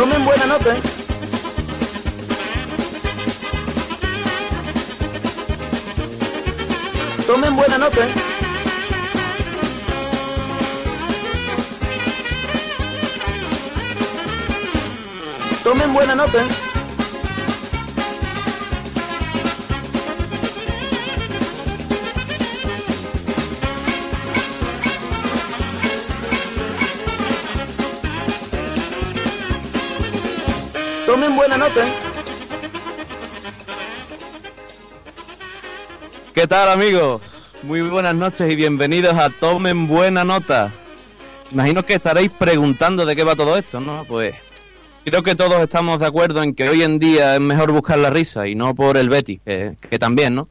Tomen buena nota, ¿eh? Tomen buena nota, ¿eh? Tomen buena nota, ¿eh? Tomen buena nota, ¿eh? ¿Qué tal amigos? Muy buenas noches y bienvenidos a Tomen Buena Nota. Imagino que estaréis preguntando de qué va todo esto, ¿no? Pues creo que todos estamos de acuerdo en que hoy en día es mejor buscar la risa y no por el Betty, que, que también, ¿no?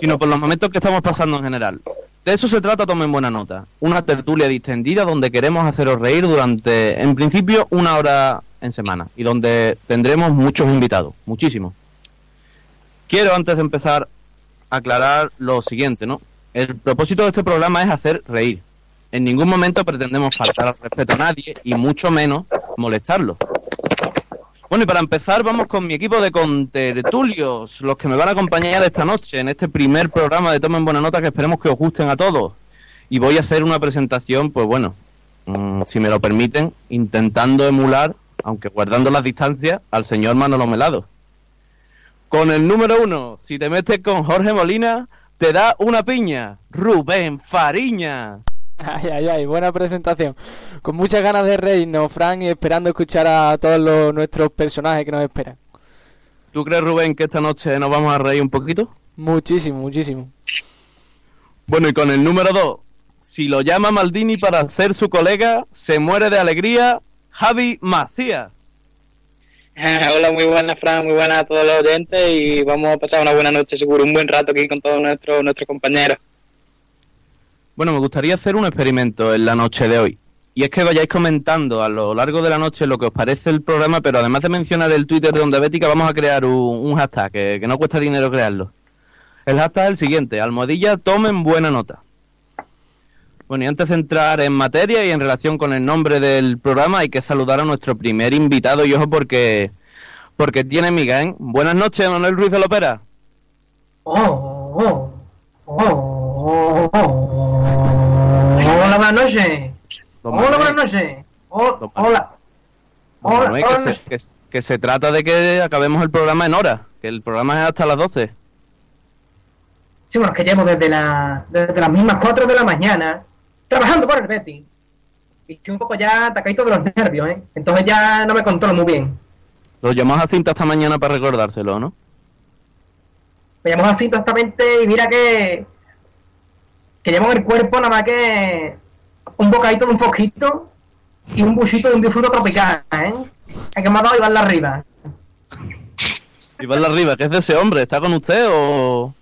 Sino por los momentos que estamos pasando en general. De eso se trata Tomen Buena Nota. Una tertulia distendida donde queremos haceros reír durante, en principio, una hora en semana y donde tendremos muchos invitados, muchísimos. Quiero antes de empezar aclarar lo siguiente, ¿no? El propósito de este programa es hacer reír. En ningún momento pretendemos faltar al respeto a nadie y mucho menos molestarlo. Bueno, y para empezar vamos con mi equipo de contertulios, los que me van a acompañar esta noche en este primer programa de Tomen Buena Nota que esperemos que os gusten a todos. Y voy a hacer una presentación, pues bueno, mm, si me lo permiten, intentando emular, aunque guardando las distancias, al señor Manolo Melado. Con el número uno, si te metes con Jorge Molina, te da una piña. Rubén Fariña. Ay, ay, ay, buena presentación. Con muchas ganas de reírnos, Fran, y esperando escuchar a todos los, nuestros personajes que nos esperan. ¿Tú crees, Rubén, que esta noche nos vamos a reír un poquito? Muchísimo, muchísimo. Bueno, y con el número dos, si lo llama Maldini para ser su colega, se muere de alegría, Javi Macías. Hola, muy buenas, Fran, muy buenas a todos los oyentes y vamos a pasar una buena noche, seguro, un buen rato aquí con todos nuestros, nuestros compañeros. Bueno, me gustaría hacer un experimento en la noche de hoy. Y es que vayáis comentando a lo largo de la noche lo que os parece el programa, pero además de mencionar el Twitter de Onda Bética, vamos a crear un, un hashtag, que, que no cuesta dinero crearlo. El hashtag es el siguiente, almohadilla, tomen buena nota. Bueno, y antes de entrar en materia y en relación con el nombre del programa, hay que saludar a nuestro primer invitado, y ojo porque, porque tiene miga, ¿eh? Buenas noches, Manuel Ruiz de Lopera. Oh, oh, oh, oh, oh. Hola, buenas noches. Hola, buenas noches. Oh, hola. Hola, Manuel, hola, que, se, que, que se trata de que acabemos el programa en hora, que el programa es hasta las 12. Sí, bueno, es que llevo desde, la, desde las mismas 4 de la mañana trabajando por el Betty. Y estoy un poco ya atacadito de los nervios, ¿eh? Entonces ya no me controlo muy bien. Lo llamamos a cinta esta mañana para recordárselo, ¿no? Me llamó así exactamente y mira que... Que llevo en el cuerpo nada más que... Un bocadito de un fosquito y un buchito de un disfruto tropical, ¿eh? El que me ha dado Iván arriba. Iván Arriba, ¿qué es de ese hombre? ¿Está con usted o...?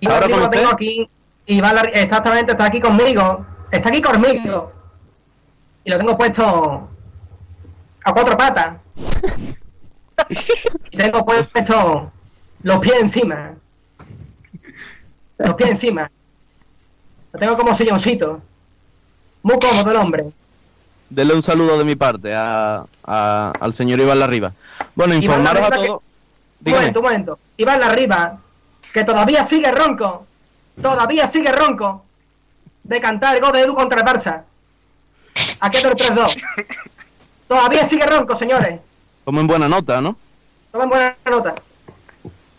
Y ¿Ahora ahora con lo usted? tengo aquí. Y va la- exactamente, está aquí conmigo. Está aquí conmigo. Y lo tengo puesto a cuatro patas. y tengo puesto los pies encima. Los pies encima. Lo tengo como silloncito. Muy cómodo el hombre. Dele un saludo de mi parte a, a- al señor Iván Arriba. Bueno, Iván informaros a Larriba que- todos... Un Dígame. momento, un momento. Iván arriba, que todavía sigue ronco. Todavía sigue ronco. De cantar el gol de Edu contra el Barça. Aquí del 3-2. Todavía sigue ronco, señores. Como en buena nota, ¿no? Tomen buena nota.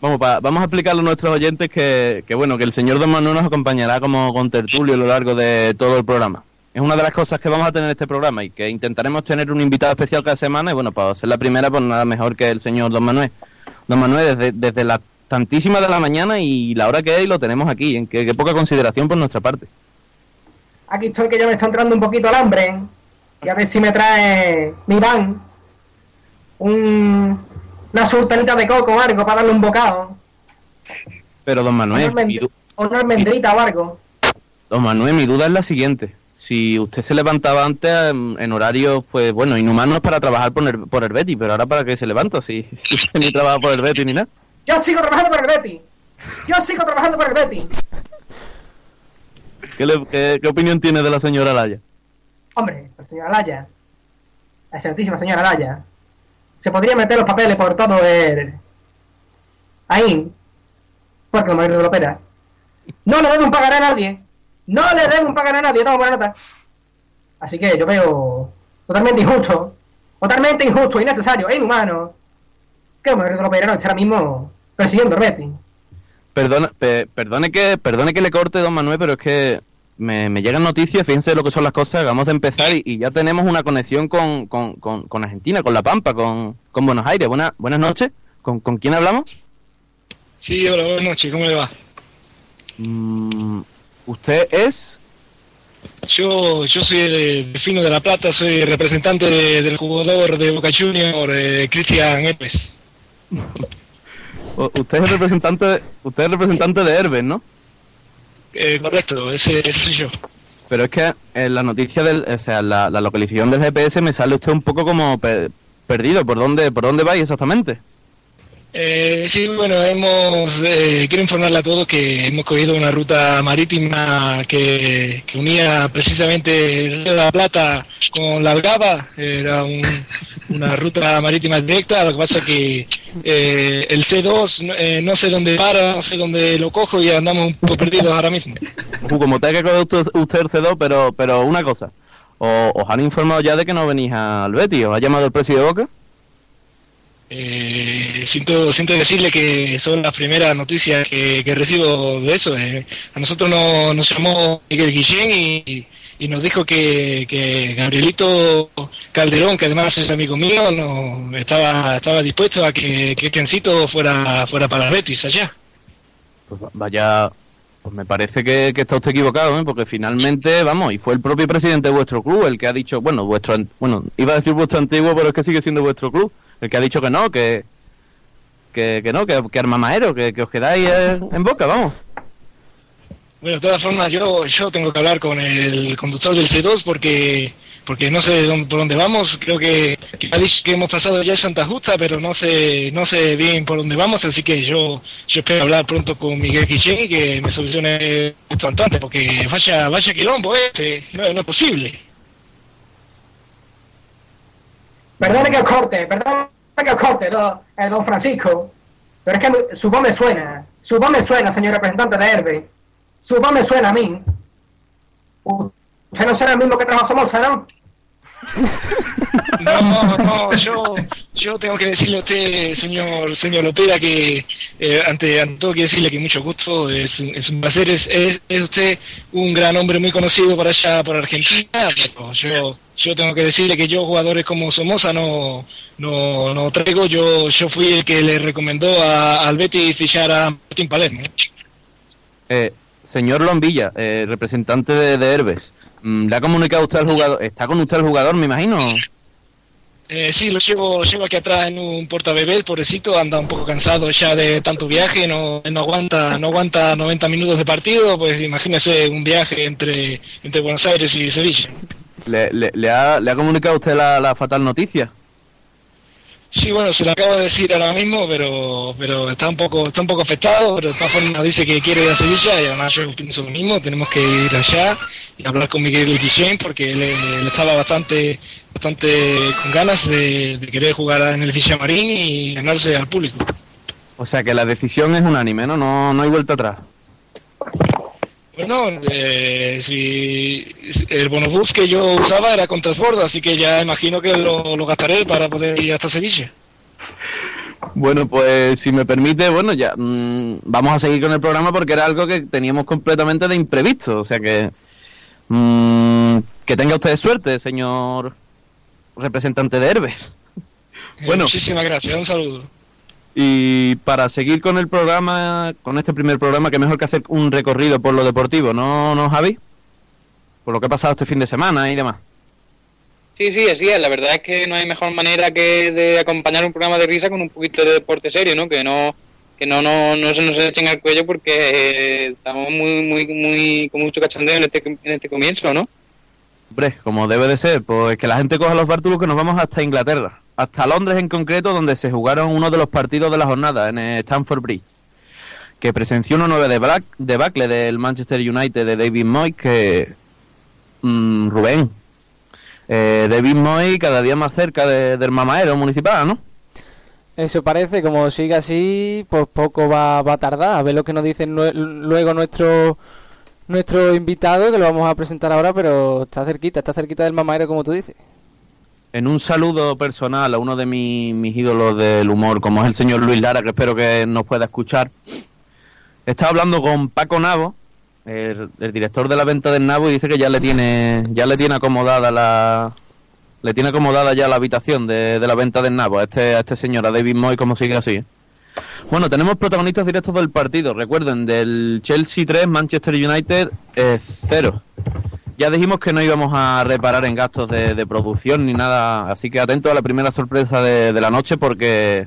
Vamos, pa- vamos a explicarle a nuestros oyentes que, que, bueno, que el señor Don Manuel nos acompañará como con tertulio a lo largo de todo el programa. es una de las cosas que vamos a tener en este programa y que intentaremos tener un invitado especial cada semana y bueno, para ser la primera, pues nada mejor que el señor Don Manuel. Don Manuel, desde, desde la tantísima de la mañana y la hora que es, lo tenemos aquí, en qué, qué poca consideración por nuestra parte. Aquí estoy que ya me está entrando un poquito el hambre. Y a ver si me trae mi van un, una sultanita de coco o algo para darle un bocado. Pero Don Una, Manuel, du- o una almendrita o algo. Don Manuel, mi duda es la siguiente. Si usted se levantaba antes em, en horarios, pues bueno, inhumanos para trabajar por el, por el Betty, pero ahora para qué se levanta si, si usted ni trabaja por el Betty ni nada. Yo sigo trabajando por el Betty. Yo sigo trabajando por el Betty. ¿Qué, le- qué- qué opinión tiene de la señora Laya? Hombre, la señora Laya, la excelentísima señora Laya, se podría meter los papeles por todo el... Ahí, porque como marido de la ópera, no le deben pagar a nadie, no le deben pagar a nadie, toma buena nota. Así que yo veo totalmente injusto, totalmente injusto, innecesario e inhumano que el marido de la ópera no esté ahora mismo persiguiendo el Betty. Perdona, pe- perdone que perdone que le corte, don Manuel, pero es que me, me llegan noticias, fíjense lo que son las cosas, vamos a empezar y, y ya tenemos una conexión con, con, con, con Argentina, con La Pampa, con, con Buenos Aires. Buena, buenas noches, ¿Con, ¿con quién hablamos? Sí, hola, buenas noches, ¿cómo le va? Mm, ¿Usted es? Yo, yo soy de, de Fino de la Plata, soy representante de- del jugador de Boca Junior, eh, Cristian Epes. Usted es el representante, de- usted es el representante de Herbes, ¿no? Eh, correcto, ese, ese soy yo. Pero es que en la noticia del, o sea, la, la localización del GPS me sale usted un poco como pe- perdido. ¿Por dónde, por dónde vais exactamente? Eh, sí, bueno, hemos, eh, quiero informarle a todos que hemos cogido una ruta marítima que, unía precisamente la Plata con la Algaba, era un- una ruta marítima directa, lo que pasa que eh, el C2 no- eh, no sé dónde para, no sé dónde lo cojo y andamos un poco perdidos ahora mismo. Como te coger usted, usted el C2, pero, pero una cosa. ¿Os han informado ya de que no venís al Betis? ¿Os ha llamado el presidente de Boca? Eh, siento, siento decirle que son las primeras noticias que, recibo de eso. eh. A nosotros no- nos llamó Miguel Guillén y, y nos dijo que, que Gabrielito Calderón, que además es amigo mío, no, estaba, estaba dispuesto a que, que fuera, fuera para Betis allá. Pues va- vaya, pues me parece que, que está usted equivocado, ¿eh? porque finalmente, vamos, y fue el propio presidente de vuestro club el que ha dicho, bueno, vuestro, bueno, iba a decir vuestro antiguo, pero es que sigue siendo vuestro club, el que ha dicho que no, que, que, que no, que, que armamajero, que, que os quedáis eh, en Boca, vamos. Bueno, de todas formas, yo, yo tengo que hablar con el conductor del C2 porque porque no sé dónde- por dónde vamos. Creo que, que hemos pasado ya Santa Justa, pero no sé no sé bien por dónde vamos. Así que yo yo espero hablar pronto con Miguel Guillén y que me solucione esto antes, porque vaya vaya quilombo este, no, no es posible. Perdone que corte, perdone que corte, do- eh, don Francisco. Pero es que su voz me suena. Su voz me suena, señor representante de Herbe. Su voz me suena a mí. Usted no será el mismo que trajo Somoza, ¿no? No, no, yo, yo tengo que decirle a usted, señor, señor Lopera, que eh, ante, ante todo quiero decirle que mucho gusto, es, un- es un placer, es, es, es usted un gran hombre muy conocido por allá, por Argentina, pero yo, yo tengo que decirle que yo jugadores como Somoza no, no, no traigo, yo, yo fui el que le recomendó a, al Betis fichar a Martín Palermo. Eh, señor Lombilla, eh, representante de, de Herbes, mm, ¿le ha comunicado usted al jugador? ¿Está con usted el jugador, me imagino? Eh, sí, lo llevo, lo llevo aquí atrás en un portabebé, el pobrecito, anda un poco cansado ya de tanto viaje, no, no aguanta, no aguanta 90 minutos de partido, pues imagínese un viaje entre, entre Buenos Aires y Sevilla. ¿Le, le, le ha, le ha comunicado usted la, la fatal noticia? Sí, bueno, se lo acabo de decir ahora mismo, pero, pero está un poco, está un poco afectado, pero de todas formas dice que quiere ir a Sevilla y además yo pienso lo mismo, tenemos que ir allá y hablar con Miguel Guillén porque él, estaba bastante, bastante con ganas de, querer jugar en el Villamarín y ganarse al público. O sea que la decisión es unánime, ¿no? No, no hay vuelta atrás. Bueno, eh, si el bonobús que yo usaba era con transbordo, así que ya imagino que lo, lo gastaré para poder ir hasta Sevilla. Bueno, pues si me permite, bueno, ya mm, vamos a seguir con el programa porque era algo que teníamos completamente de imprevisto. O sea que, mm, que tenga usted suerte, señor representante de Herbes. Eh, Bueno. Muchísimas gracias, un saludo. Y para seguir con el programa, con este primer programa, que mejor que hacer un recorrido por lo deportivo, ¿no, no Javi? Por lo que ha pasado este fin de semana y demás. Sí, sí, así es. La verdad es que no hay mejor manera que de acompañar un programa de risa con un poquito de deporte serio, ¿no? Que no que no, no, no se nos echen al cuello porque eh, estamos muy, muy, muy, con mucho cachondeo en este, en este comienzo, ¿no? Hombre, como debe de ser, pues que la gente coja los bártulos que nos vamos hasta Inglaterra, hasta Londres en concreto, donde se jugaron uno de los partidos de la jornada en el Stamford Bridge, que presenció una nueva debac- debacle del Manchester United de David Moyes, que mm, Rubén, eh, David Moyes cada día más cerca de- del mamaero municipal, ¿no? Eso parece, como sigue así, pues poco va, va a tardar. A ver lo que nos dicen luego nuestro nuestro invitado, que lo vamos a presentar ahora, pero está cerquita, está cerquita del mamaero, como tú dices. En un saludo personal a uno de mi- mis ídolos del humor, como es el señor Luis Lara, que espero que nos pueda escuchar. Estaba hablando con Paco Navo, el, el director de la venta del Navo, y dice que ya le tiene, ya le tiene acomodada la, le tiene acomodada ya la habitación de, de la venta del Navo a este, a este señor, a David Moy, como sigue así. ¿eh? Bueno, tenemos protagonistas directos del partido. Recuerden, del Chelsea 3, Manchester United 0. Ya dijimos que no íbamos a reparar en gastos de, de producción ni nada, así que atento a la primera sorpresa de, de la noche porque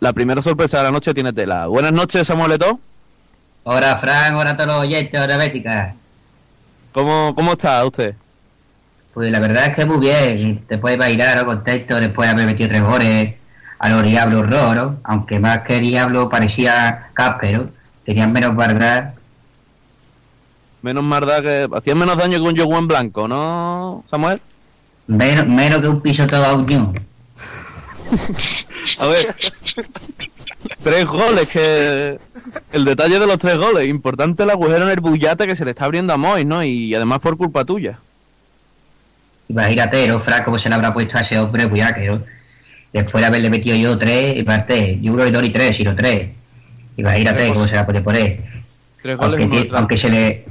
la primera sorpresa de la noche tiene tela. Buenas noches, Samuel Eto'o. Hola, Fran, hola a todos los oyentes, hola, Bética. ¿Cómo, ¿Cómo está usted? Pues la verdad es que muy bien, después de bailar, contento, después de haber metido tres goles a los Diablos Roro, aunque más que Diablo parecía Cáspero, tenían menos verdad. Menos mal da que hacían menos daño que un yogur en blanco, ¿no, Samuel? Menos, menos que un piso todo a unión. A ver, tres goles, que el detalle de los tres goles, importante el agujero en el bullate que se le está abriendo a Moy, ¿no? Y además por culpa tuya. Imagínate, ¿no, Fran, cómo se le habrá puesto a ese hombre buyaquero. Después de haberle metido yo tres, y parte, yo creo que dos y tres, sino tres. Cómo se la puede poner. Tres goles Aunque, y uno ti- detrás. aunque se le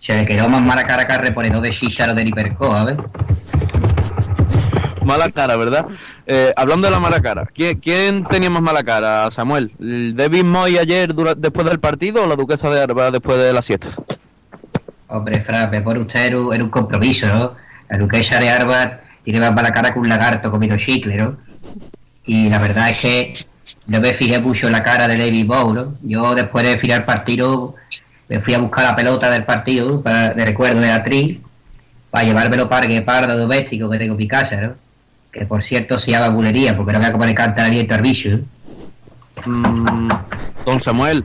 se le quedó más mala cara que al reponedor de Shisharo de Hiperco, a ver. Mala cara, ¿verdad? Eh, hablando de la mala cara, ¿quién, quién tenía más mala cara, Samuel? ¿El ¿David Moy ayer dura- después del partido o la duquesa de Alba después de la siesta? Hombre, Fran, me pone usted en un, compromiso, ¿no? La duquesa de Harvard tiene más mala cara que un lagarto comido chicle, ¿no? Y la verdad es que no me fijé mucho en la cara de David Bow, ¿no? Yo después de final partido me fui a buscar la pelota del partido, de recuerdo de atril, para llevármelo para que pardo doméstico que tengo en mi casa, ¿no? Que por cierto se llama bulería, porque no voy a comer canta aliento al ¿no? Mm, don Samuel,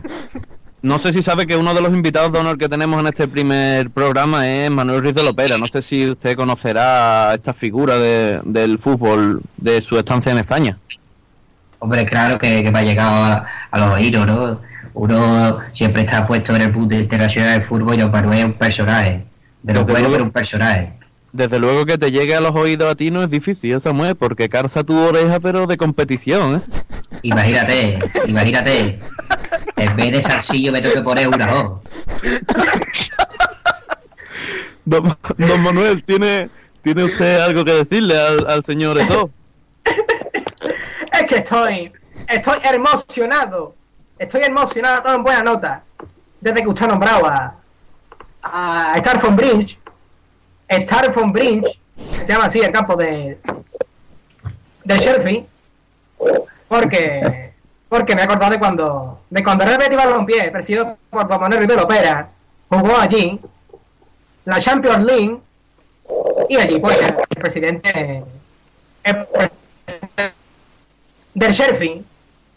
no sé si sabe que uno de los invitados de honor que tenemos en este primer programa es Manuel Ruiz de Lopera. No sé si usted conocerá esta figura de- del fútbol de su estancia en España. Hombre, claro que, que me ha llegado a, a los oídos, ¿no? Uno siempre está puesto en el punto internacional del fútbol y Don Manuel es un personaje. De lo bueno, pero un personaje. Desde luego que te llegue a los oídos a ti no es difícil, ¿eh, Samuel, porque calza tu oreja pero de competición, ¿eh? Imagínate, imagínate. En vez de salsillo me tengo que poner una O. Don, don Manuel, ¿tiene, ¿tiene usted algo que decirle al, al señor Eto? Es que estoy, estoy emocionado. Estoy emocionado, todo en buena nota. Desde que usted ha nombrado a, a Starphone Bridge. Starphone Bridge, se llama así el campo de de Shelby. Porque porque me he acordado de cuando de cuando el Betis Balompié, presidido por Juan Manuel Rivero Pera, jugó allí la Champions League y allí pues el presidente el presidente del Shelby,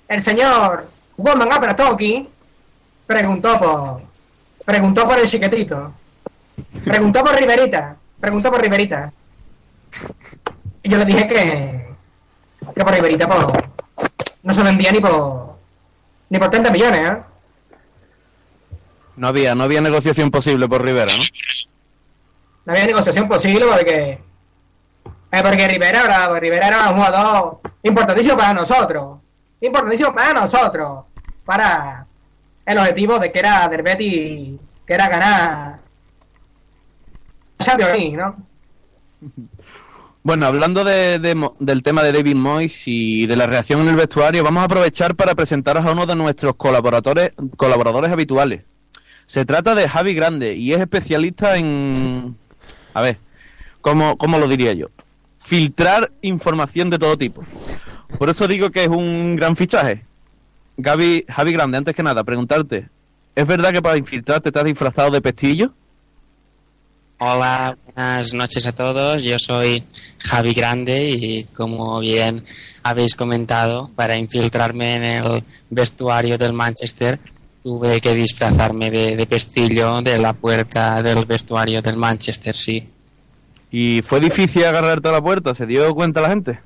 el señor Woman Aperatoki, preguntó por preguntó por el chiquetito, preguntó por Riverita, preguntó por Riverita. Y yo le dije que, que por Riverita pues, no se vendía ni por ni por 30 millones, ¿eh? No había, no había negociación posible por Rivera, ¿no? No había negociación posible porque eh, porque Rivera, era- Rivera era un jugador importantísimo para nosotros. Importantísimo para nosotros. Para el objetivo de que era del que era ganar Champions League, ¿no? Bueno, hablando de- de del tema de David Moyes y de la reacción en el vestuario, vamos a aprovechar para presentaros a uno de nuestros colaboradores, colaboradores habituales. Se trata de Javi Grande y es especialista en... A ver, ¿cómo, cómo lo diría yo? Filtrar información de todo tipo. Por eso digo que es un gran fichaje. Gaby, Javi Grande, antes que nada, preguntarte, ¿es verdad que para infiltrarte te has disfrazado de pestillo? Hola, buenas noches a todos. Yo soy Javi Grande y como bien habéis comentado, para infiltrarme en el vestuario del Manchester tuve que disfrazarme de, de pestillo de la puerta del vestuario del Manchester, sí. ¿Y fue difícil agarrarte a la puerta? ¿Se dio cuenta la gente?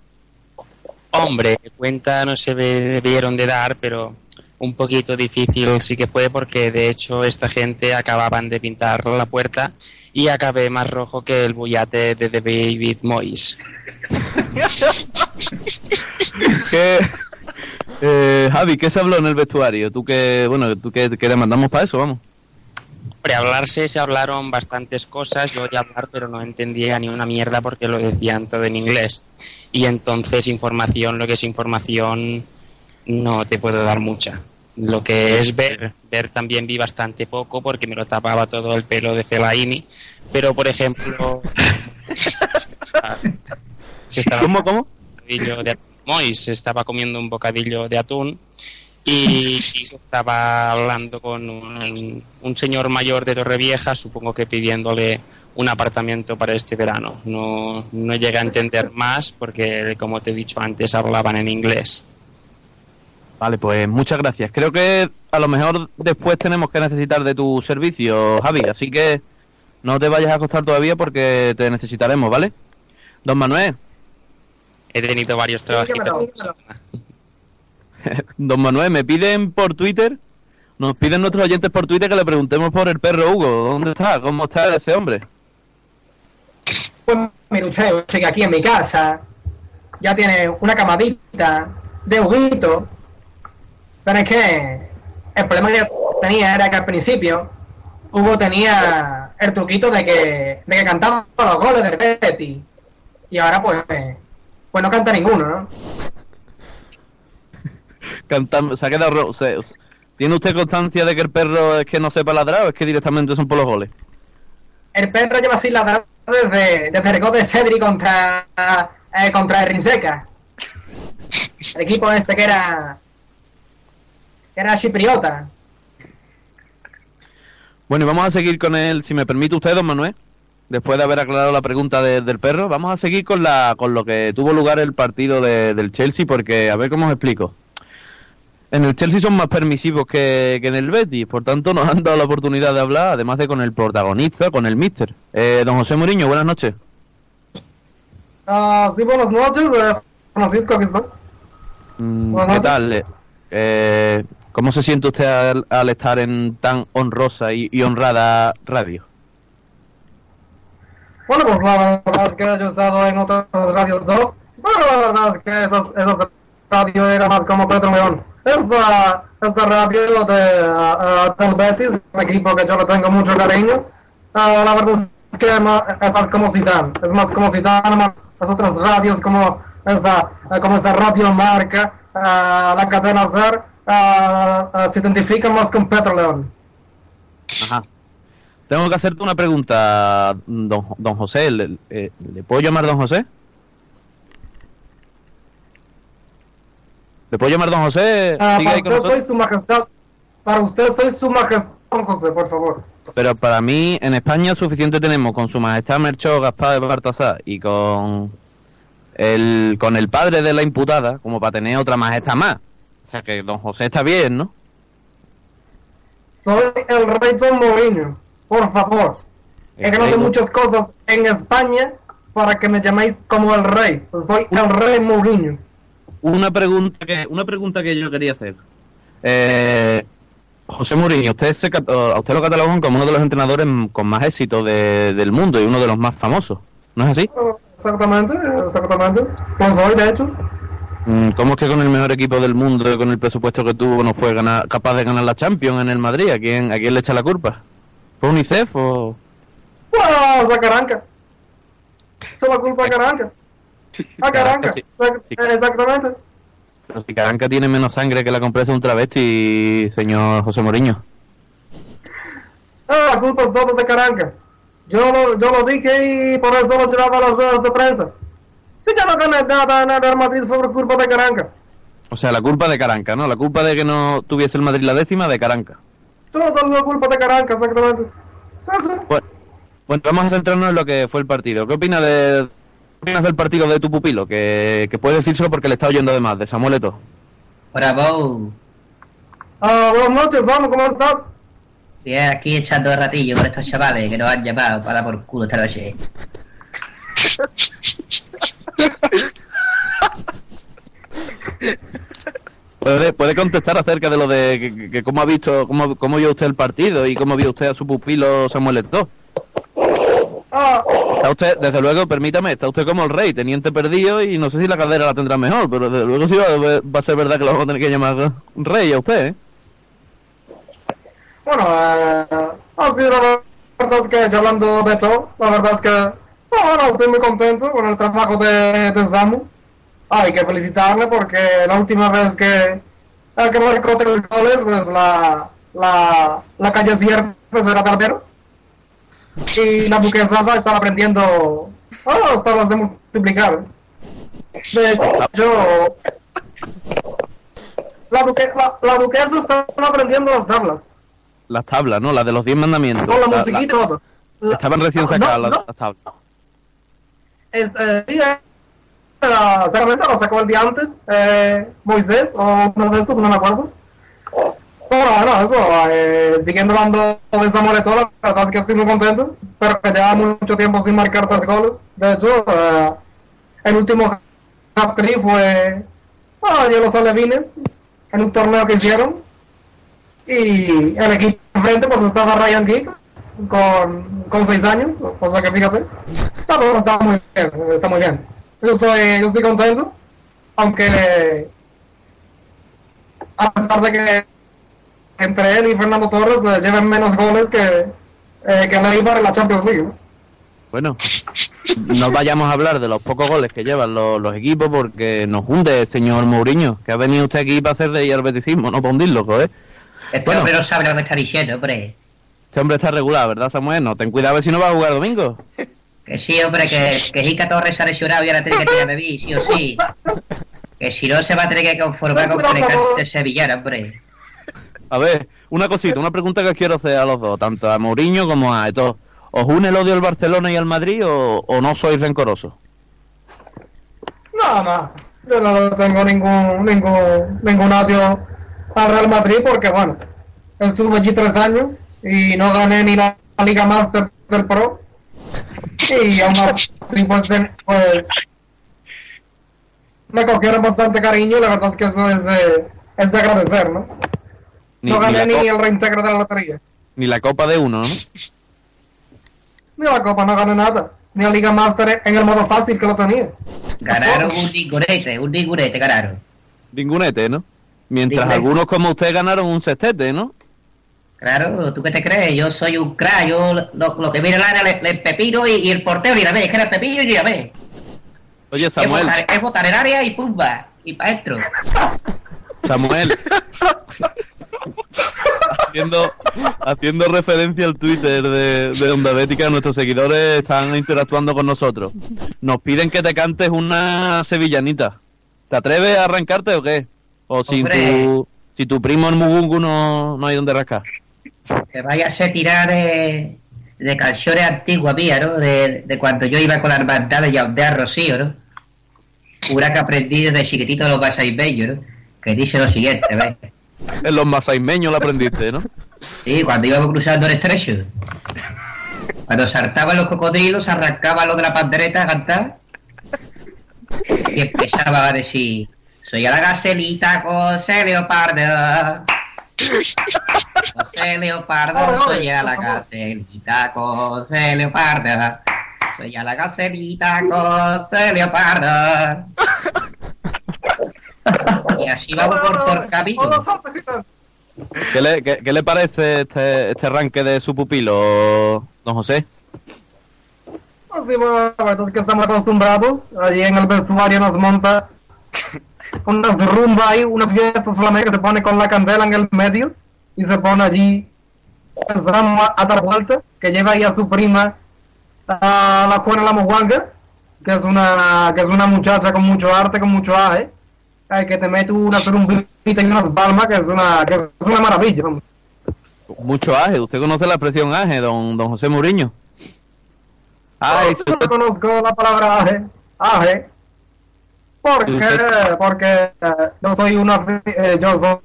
Hombre, cuenta no se debieron de dar, pero un poquito difícil sí que fue porque de hecho esta gente acababan de pintar la puerta y acabé más rojo que el bullate de David Moyes. ¿Qué, eh, Javi, ¿qué se habló en el vestuario? Tú que, bueno, tú que, que le mandamos para eso, vamos. Hombre, hablarse se hablaron bastantes cosas, yo oía hablar pero no entendía ni una mierda porque lo decían todo en inglés. Y entonces información, lo que es información, no te puedo dar mucha. Lo que es ver, ver también vi bastante poco porque me lo tapaba todo el pelo de Fellaini, pero por ejemplo... se estaba ¿Cómo, cómo? de. Mois estaba comiendo un bocadillo de atún y, y se estaba hablando con un, un señor mayor de Torrevieja, supongo que pidiéndole un apartamento para este verano. No, no llega a entender más porque, como te he dicho antes, hablaban en inglés. Vale, pues muchas gracias. Creo que a lo mejor después tenemos que necesitar de tu servicio, Javi, así que no te vayas a acostar todavía porque te necesitaremos, ¿vale? Don Manuel, He tenido varios trabajitos. Don Manuel, me piden por Twitter, nos piden nuestros oyentes por Twitter que le preguntemos por el perro Hugo. ¿Dónde está? ¿Cómo está ese hombre? Pues mi lucheo, que aquí en mi casa ya tiene una camadita de Huguito. Pero es que el problema que tenía era que al principio Hugo tenía el truquito de que, de que cantaba los goles de Betty. Y ahora pues, pues no canta ninguno, ¿no? Cantando, se ha quedado ro- se- ¿Tiene usted constancia de que el perro es que no sepa ladrar o es que directamente son por los goles? El perro lleva así ladrando desde, desde el gol de Cedri contra, eh, contra el Rinseca. El equipo ese que era era chipriota. Bueno, y vamos a seguir con él, si me permite usted, don Manuel, después de haber aclarado la pregunta de- del perro, vamos a seguir con la con lo que tuvo lugar el partido de- del Chelsea, porque a ver cómo os explico. En el Chelsea son más permisivos que, que en el Betis, por tanto nos han dado la oportunidad de hablar, además de con el protagonista, con el Mister. Eh, don José Mourinho, buenas noches. Ah, sí, buenas noches, eh, Francisco, estoy. Mm, ¿Qué tal? Eh, eh, ¿Cómo se siente usted al, al estar en tan honrosa y, y honrada radio? Bueno, pues la verdad es que yo he estado en otras radios no, pero la verdad es que esas, esas radios era más como Pedro León. Esta, esta radio de ah, del Betis, un equipo que yo le tengo mucho cariño, ah, la verdad es que es más como Zidane, es más como Zidane, más las otras radios como esa, como esa radio marca, ah, la cadena SER, ah, se identifican más con Pedro León. Ajá. Tengo que hacerte una pregunta, don, don José. ¿Le, eh, ¿le puedo llamar don José? ¿Le puedo llamar don José? Sigue para usted soy su majestad. Para usted soy su majestad, don José, por favor. Pero para mí, en España, suficiente tenemos con su majestad Merchó Gaspar de Baltasar y con el, con el padre de la imputada, como para tener otra majestad más. O sea que don José está bien, ¿no? Soy el rey Don Mourinho. Por favor. He ganado muchas cosas en España para que me llaméis como el rey. Soy el rey Mourinho. Una pregunta que una pregunta que yo quería hacer. Eh, José Mourinho, usted se, a usted lo catalogan como uno de los entrenadores con más éxito de- del mundo y uno de los más famosos. ¿No es así? Exactamente, exactamente. Lo soy, de hecho. Mm, ¿Cómo es que con el mejor equipo del mundo con el presupuesto que tuvo no fue ganar- capaz de ganar la Champions en el Madrid? ¿A quién, ¿A quién le echa la culpa? ¿Fue UNICEF o...? Pues a Caranca. La culpa de Caranca. A Caranca. Sí. Exact- Sí. Exactamente. Pero si Caranca tiene menos sangre que la compresa de un travesti, señor José Moriño. Ah, la culpa es todo de Caranca. Yo lo, yo lo dije y por eso lo llevaba a las ruedas de prensa. En el Real Madrid fue por culpa de Caranca. O sea, la culpa de Caranca, ¿no? La culpa de que no tuviese el Madrid la décima de Caranca. Todo es la culpa de Caranca, exactamente. Bueno, bueno, vamos a centrarnos en lo que fue el partido. ¿Qué opinas de qué opinas del partido de tu pupilo? Que, que puede decírselo porque le está oyendo de más, de Samuel Eto'o. Bravo. Ah, buenas noches, Samu, ¿cómo estás? Bien, aquí echando el ratillo con estos chavales que nos han llamado para dar por culo esta noche. ¿Puede, puede contestar acerca de lo de que, que- que cómo ha visto, cómo, cómo vio usted el partido y cómo vio usted a su pupilo Samuel Eto'o? Ah, Está usted, desde luego, permítame, está usted como el rey, teniente perdido y no sé si la cadera la tendrá mejor, pero desde luego sí va, a- va a ser verdad que lo vamos a tener que llamar rey a usted, ¿eh? bueno, eh, así la verdad es que hablando de todo, la verdad es que, bueno, estoy muy contento con el trabajo de, de Samu. Hay que felicitarle porque la última vez que, eh, que marcó tres goles, pues la, la, la calle Sierra pues era Barbero. Y la buquesa está aprendiendo oh, las tablas de multiplicar. De hecho, la, duque, la, la duquesa está aprendiendo las tablas. Las tablas, ¿no? Las de los diez mandamientos. Con la La- musiquita estaban recién sacadas no, las, no. las tablas. Es, eh, la- claramente lo sacó el día antes, eh, Moisés, o uno no me acuerdo. Bueno, bueno, eso, eh, siguiendo hablando de Samuel la verdad es que estoy muy contento, pero que lleva mucho tiempo sin marcar tres goles. De hecho, eh, el último hat-trick fue ah, de los alevines, en un torneo que hicieron, y el equipo enfrente pues estaba Ryan Giggs, con, con seis años, o sea que fíjate, está, está muy bien, está muy bien. Yo estoy, yo estoy contento, aunque a pesar de que entre él y Fernando Torres eh, lleven menos goles que, eh, que Leibar en la Champions League. ¿no? Bueno, no vayamos a hablar de los pocos goles que llevan los, los equipos porque nos hunde, señor Mourinho, que ha venido usted aquí para hacer de hierbeticismo, no para hundirlo, joder. Este Bueno. hombre no sabe lo que está diciendo, hombre. Este hombre está regular, ¿verdad, Samuel? No, ten cuidado a ver si no va a jugar domingo. Que sí, hombre, que, que Jica Torres ha lesionado y ahora tiene que tirar de mí, sí o sí. Que si no se va a tener que conformar con que le cante sevillana, hombre. A ver, una cosita, una pregunta que os quiero hacer a los dos, tanto a Mourinho como a Eto'o. ¿Os une el odio al Barcelona y al Madrid o, o no sois rencorosos? No, no, yo no tengo ningún, ningún, ningún odio al Real Madrid porque, bueno, estuve allí tres años y no gané ni la Liga Master del Pro. Y aún así, pues, pues me cogieron bastante cariño y la verdad es que eso es, de- es de agradecer, ¿no? Ni, no gané ni, el reintegro de la lotería. ni la copa de uno, ¿no? Ni la Copa, no gané nada. Ni la Liga Master en el modo fácil que lo tenía. Ganaron un ningurete, un ningurete ganaron. Ningunete, ¿no? Mientras algunos como usted ganaron un sextete, ¿no? Claro, ¿tú qué te crees? Yo soy un crack, yo lo, lo que viene al área le, le pepino y, y el portero ni la ve, es que era el pepino y la ve. Oye, Es Samuel, botar, es botar el área y pumba, y para adentro. Samuel. haciendo, haciendo referencia al Twitter de, de Onda Bética, nuestros seguidores están interactuando con nosotros. Nos piden que te cantes una sevillanita. ¿Te atreves a arrancarte o qué? O si Hombre. tu, si tu primo en Mugungu no, no hay donde rascar. Que vaya a ser tirar de, de canciones antiguas mías, ¿no? De, de cuando yo iba con la hermandad de Yaundea Rocío, ¿no? Una que aprendí desde chiquitito de los basaimeños, ¿no? Que dice lo siguiente, ¿ves? En los masaismeños lo aprendiste, ¿no? Sí, cuando íbamos cruzando el estrecho. Cuando saltaban los cocodrilos, arrancaban los de la pandereta a cantar. Y empezaba a decir, soy a la gacelita José Leopardo. José Leopardo, soy a la gacelita José Leopardo. Soy a la gacelita José Leopardo. Y así vamos por el camino. ¿Qué le, qué, qué le parece este, este arranque de su pupilo, don José? Así, bueno, la verdad es que estamos acostumbrados. Allí en el vestuario nos monta unas rumba ahí, unas fiestas solamente que se pone con la candela en el medio y se pone allí empezamos a, dar vueltas, que lleva ahí a su prima, a la Juana La Mojuanga, que es una que es una muchacha con mucho arte, con mucho aje, eh, que te mete una trumpita y unas palmas, que es una, que es una maravilla. Mucho aje. ¿Usted conoce la expresión aje, don, don José Mourinho? Yo no conozco la palabra aje, aje, porque, porque eh, yo soy una, eh, yo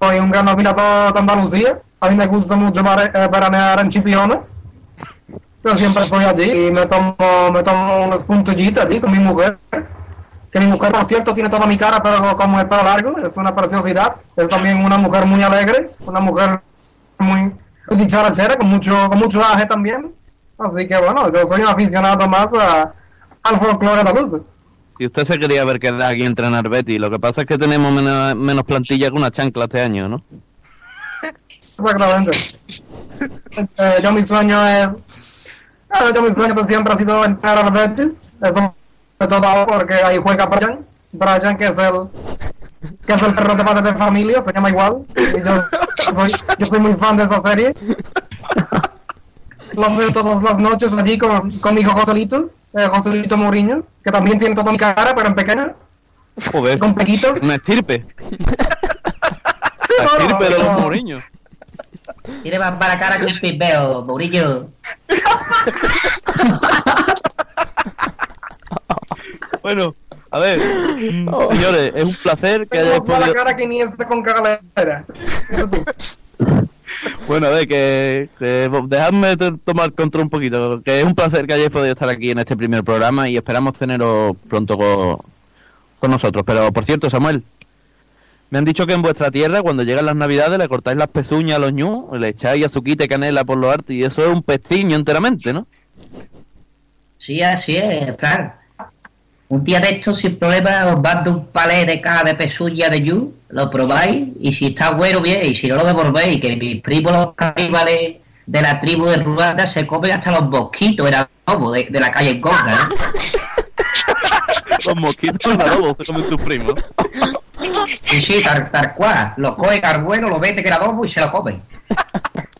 soy, un gran admirador de Andalucía, a mí me gusta mucho vare- eh, veranear en Chipiona, yo siempre estoy allí y me tomo, me tomo unos puntillitos allí con mi mujer, que mi mujer por cierto tiene toda mi cara pero como el pelo largo, es una preciosidad, es también una mujer muy alegre, una mujer muy dicharachera, con mucho, con mucho aje también, Así que bueno, yo soy un aficionado más a, al folclore andaluz. Si usted se quería ver quedar aquí entrenar Betty, lo que pasa es que tenemos menos, menos plantilla que una chancla este año, ¿no? Exactamente. Eh, yo mi sueño es... eh, yo mi sueño pues, siempre ha sido entrar al Betis. Eso de todo porque ahí juega Brian. Brian que es el... Que es el perro de padre de familia, se llama igual. Y yo, soy, yo soy muy fan de esa serie. Lo veo todas las noches allí con, con mi hijo Joselito, eh, Joselito Mourinho, que también tiene toda mi cara, pero en pequeña, Joder, con pequitos. una estirpe. La estirpe de los Mourinho. Tiene más para la cara que un pibeo, Mourinho. Bueno, a ver, mm, señores, es un placer que hayáis más la podido... cara que ni este con cagalera. Bueno, ver, que, que dejadme to- tomar control un poquito, que es un placer que hayáis podido estar aquí en este primer programa y esperamos teneros pronto co- con, nosotros. Pero, por cierto, Samuel, me han dicho que en vuestra tierra, cuando llegan las navidades, le cortáis las pezuñas a los ñu, le echáis azuquita y canela por lo alto y eso es un pestiño enteramente, ¿no? Sí, así es, claro. Un día de estos, sin problema, os mando un palé de cada de pezuña de yu, lo probáis, y si está bueno, bien, y si no lo devolvéis, que mis primos los caníbales de la tribu de Ruanda se comen hasta los mosquitos, era como de, de la calle en Conga, ¿eh? Los mosquitos en adobo se comen tus primos. Sí, sí, tal, tal cual. Lo coge Carbueno, lo mete que era adobo y se lo comen.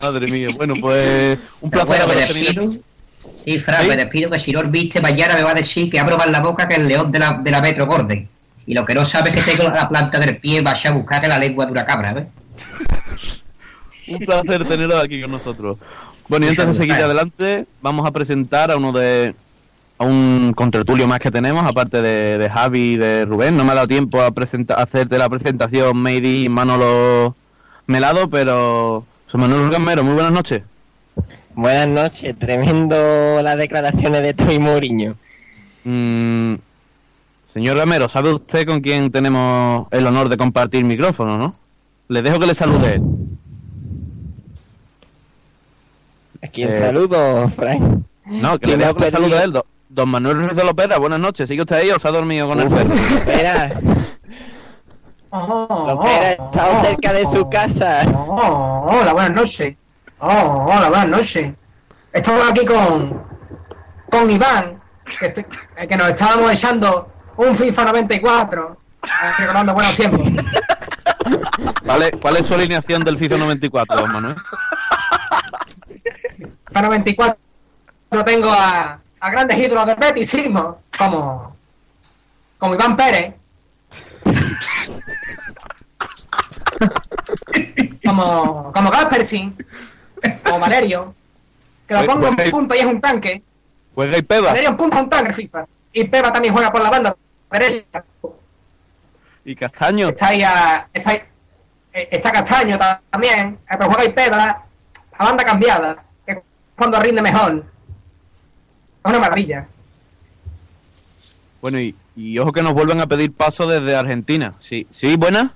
Madre mía, bueno, pues un placer bueno, Sí, Fran, ¿Sí? me despido que si no viste mañana me va a decir que abro más la boca que el león de la, de la Metro Gordon. Y lo que no sabe es que tengo la planta del pie vaya a buscar que la lengua de una cabra, ¿ves? Un placer tenerlos aquí con nosotros. Bueno, y antes de seguir adelante, vamos a presentar a uno de. a un contertulio más que tenemos, aparte de, de Javi y de Rubén. No me ha dado tiempo a, presenta- a hacerte la presentación, Maydi y Manolo Melado, pero. Soy Manuel Gamero, muy buenas noches. Buenas noches, tremendo las declaraciones de Toy Mourinho. Mm, señor Gamero, ¿sabe usted con quién tenemos el honor de compartir micrófono, no? Le dejo que le salude. ¿A quién Eh, saludo, Frank? No, que le ¿Quién dejo que le salude él. do- Don Manuel Ruiz de Lopera, buenas noches. ¿Sigue usted ahí o se ha dormido con el perro? Espera, Lopera está cerca de su casa. Oh, hola, buenas noches. Oh, hola, buenas noches. Estamos aquí con, con Iván, que, estoy- eh, que nos estábamos echando un FIFA 94, eh, recordando buenos tiempos. ¿Cuál es su alineación del FIFA 94, don Manuel? FIFA 94 tengo a, a grandes ídolos del betisismo, como, como Iván Pérez, como, como Gaspersin, como Valerio, que lo Pues- pongo en pues- punta y es un tanque. Juega y peba. Valerio en punta es un tanque FIFA. Y Peba también juega por la banda derecha. Y Castaño. Está ahí a, está, ahí- eh, está Castaño ta- también, eh, pero juega y Peba a banda cambiada, que es cuando rinde mejor. Es una maravilla. Bueno, y, y ojo que nos vuelven a pedir paso desde Argentina. Sí, sí, buena.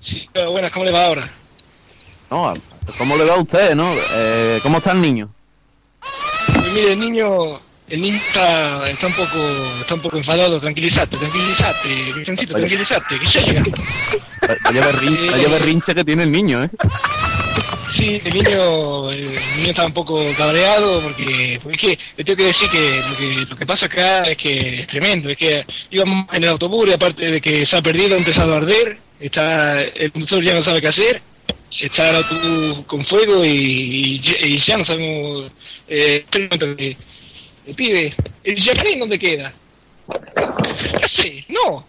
Sí, pero buenas, ¿cómo le va ahora? No, ¿cómo le va a usted, no? Eh, ¿Cómo está el niño? Pues mire, el niño, el niño está, está un poco, está un poco enfadado, tranquilízate, tranquilízate, Vicentito, tranquilízate, que ya llega. Vaya berrin- vaya berrinche que tiene el niño, ¿eh? Sí, el niño, el niño está un poco cabreado porque, porque es que le tengo que decir que lo, que lo que pasa acá es que es tremendo, es que íbamos en el autobús y aparte de que se ha perdido, ha empezado a arder, está el conductor ya no sabe qué hacer, está el autobús con fuego y, y- y ya no sabemos, eh, que- el pibe, el llamarín dónde queda. Ya sé, no.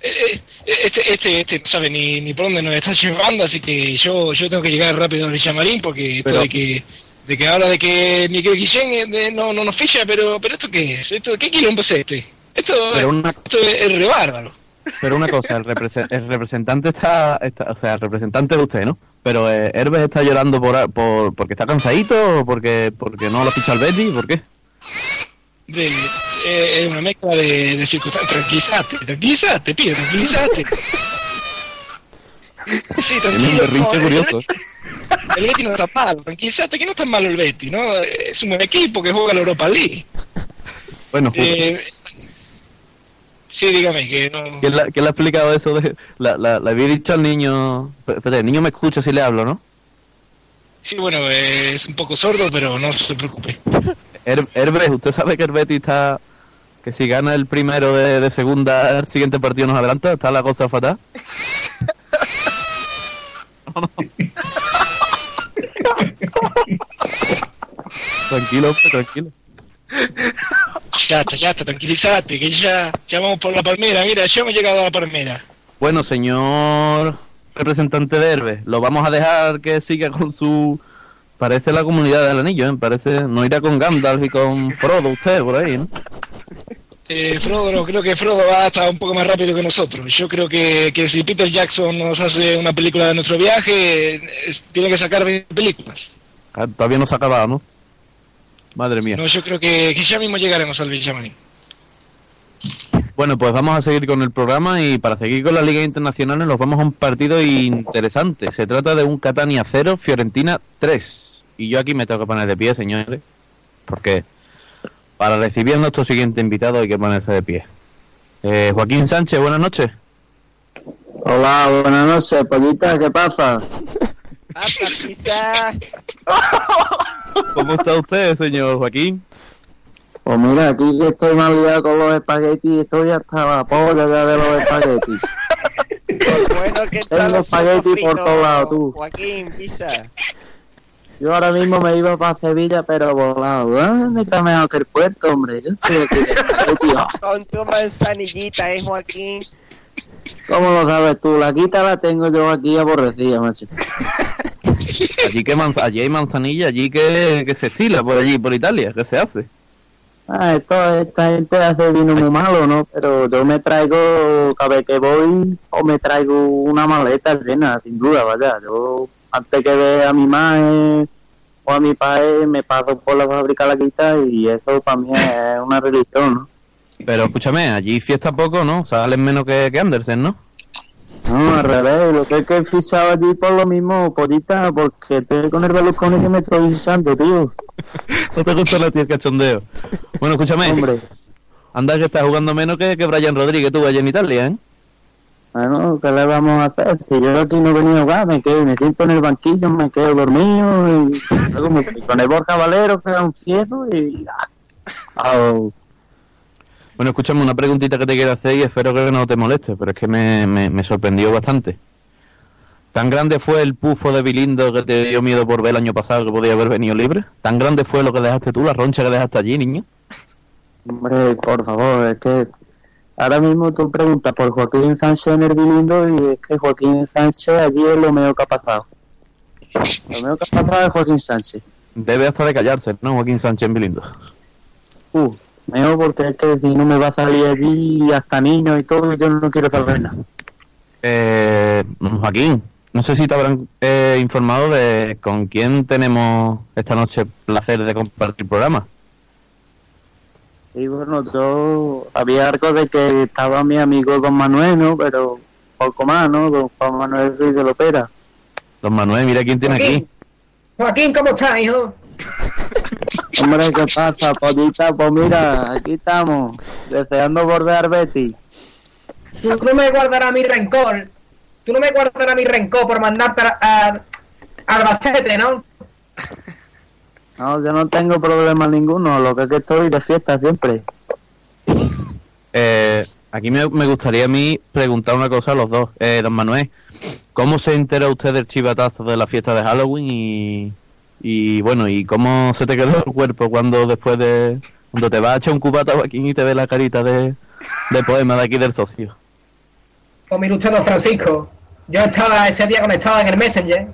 Eh, eh, Este, este, este no sabe ni, ni por dónde nos está llevando, así que yo, yo tengo que llegar rápido al Villamarín porque esto Pero- de que de que habla de que Miguel Guillén eh, de- no, no nos ficha, pero pero esto qué es, esto qué quilombo es este, esto, una, esto es, es re bárbaro. Pero una cosa, el, represe- el representante está, está- o sea, el representante de usted, ¿no? Pero eh, Herbes está llorando por, por porque está cansadito o porque porque no lo ficha el Betty, ¿por qué? Eh, es una mezcla de, de circunstancias. Tranquilízate, tranquilízate, pibe, tranquilízate. Sí, un tranquilo. berrinche curioso. El Betty no está malo, tranquilízate que no está malo el Betty, ¿no? Es un buen equipo que juega la Europa League. Bueno, Eh, sí, dígame, que no... ¿quién, le- quién le ha explicado eso? De, la, la, le había dicho al niño... Espérate, el niño me escucha si le hablo, ¿no? Sí, bueno, eh, es un poco sordo, pero no se preocupe. Her- Herbes, usted sabe que el Betty está... Que si gana el primero de, de segunda, el siguiente partido nos adelanta, está la cosa fatal. tranquilo, hombre, tranquilo. Ya está, ya está, tranquilízate, que ya, ya vamos por la palmera. Mira, ya hemos llegado a la palmera. Bueno, señor representante de Herbes, lo vamos a dejar que siga con su... Parece la comunidad del anillo, ¿eh? Parece... No irá con Gandalf y con Frodo usted por ahí, ¿no? Eh, Frodo, no, creo que Frodo va hasta un poco más rápido que nosotros. Yo creo que, que si Peter Jackson nos hace una película de nuestro viaje, es- tiene que sacar 20 películas. Ah, Todavía no se ha acabado, ¿no? Madre mía. No, yo creo que, ya mismo llegaremos al Villamarín. Bueno, pues vamos a seguir con el programa y para seguir con la Liga Internacional nos vamos a un partido interesante. Se trata de un Catania 0, Fiorentina 3. Y yo aquí me tengo que poner de pie, señores, porque para recibir a nuestro siguiente invitado hay que ponerse de pie. Eh, Joaquín Sánchez, buenas noches. Hola, buenas noches, pollita, ¿qué pasa? ¿Cómo está usted, señor Joaquín? Pues mira, aquí que estoy mal liado con los espaguetis, estoy hasta la polla ya de los espaguetis. Bueno, ¿qué Tengo tal? espagueti por todos lados, tú. Joaquín, pisa. Yo ahora mismo me iba para Sevilla, pero volado. ¿Dónde está mejor que el puerto, hombre? Yo estoy aquí Con tu manzanillita, ¿eh, Joaquín? ¿Cómo lo sabes tú? La quita la tengo yo aquí aborrecida, macho. Allí, que manz- allí hay manzanilla, allí que, que se estila por allí, por Italia, ¿qué se hace? Ah, esto, esta gente hace vino muy malo, ¿no? Pero yo me traigo, cada vez que voy, o me traigo una maleta llena, sin duda, vaya. Yo, antes que ver a mi madre o a mi padre, me paso por la fábrica la quita y eso para mí es una religión, ¿no? Pero escúchame, allí fiesta poco, ¿no? Salen menos que, que Andersen, ¿no? No, al revés, lo que es que he fichado allí por lo mismo, pollita, porque estoy con el Berlusconi que me estoy usando, tío. No te gusta la tía el cachondeo. Bueno, escúchame. Hombre. Anda que estás jugando menos que, que Brian Rodríguez tú allá en Italia, ¿eh? Bueno, ¿qué le vamos a hacer? Si yo aquí no venía a jugar, me quedo, me siento en el banquillo, me quedo dormido y luego me fui con el Borja Valero, que era un fierro y... Au. Bueno, escúchame una preguntita que te quiero hacer y espero que no te moleste, pero es que me, me, me sorprendió bastante. ¿Tan grande fue el pufo de Bilindo que te dio miedo por ver el año pasado que podía haber venido libre? ¿Tan grande fue lo que dejaste tú, la roncha que dejaste allí, niño? Hombre, por favor, es que ahora mismo tú preguntas por Joaquín Sánchez en el Bilindo y es que Joaquín Sánchez allí es lo mejor que ha pasado. Lo mejor que ha pasado es Joaquín Sánchez. Debe hasta de callarse, ¿no, Joaquín Sánchez en Bilindo? Uh, mejor porque es que si no me va a salir allí hasta niños y todo, yo no quiero saber nada. Eh, Joaquín, no sé si te habrán eh, informado de con quién tenemos esta noche el placer de compartir el programa. Y bueno, yo había algo de que estaba mi amigo Don Manuel, ¿no? Pero poco más, ¿no? Don Juan Manuel Ruiz de Lopera. Don Manuel, mira quién tiene aquí. Joaquín, ¿cómo estás, hijo? Hombre, ¿qué pasa, pollita? Pues mira, aquí estamos, deseando bordear Betty. Tú no me guardarás mi rencor. Tú no me guardarás mi rencor por mandarte a, a, Albacete, ¿no? No, yo no tengo problema ninguno, lo que es que estoy de fiesta siempre. Eh, aquí me, me gustaría a mí preguntar una cosa a los dos. Eh, don Manuel, ¿cómo se entera usted del chivatazo de la fiesta de Halloween y, y bueno, y cómo se te quedó el cuerpo cuando después de... Cuando te vas a echar un cubata Joaquín y te ve la carita de, de poema de aquí del socio. Pues mire usted, don Francisco. Yo estaba ese día conectado en el Messenger.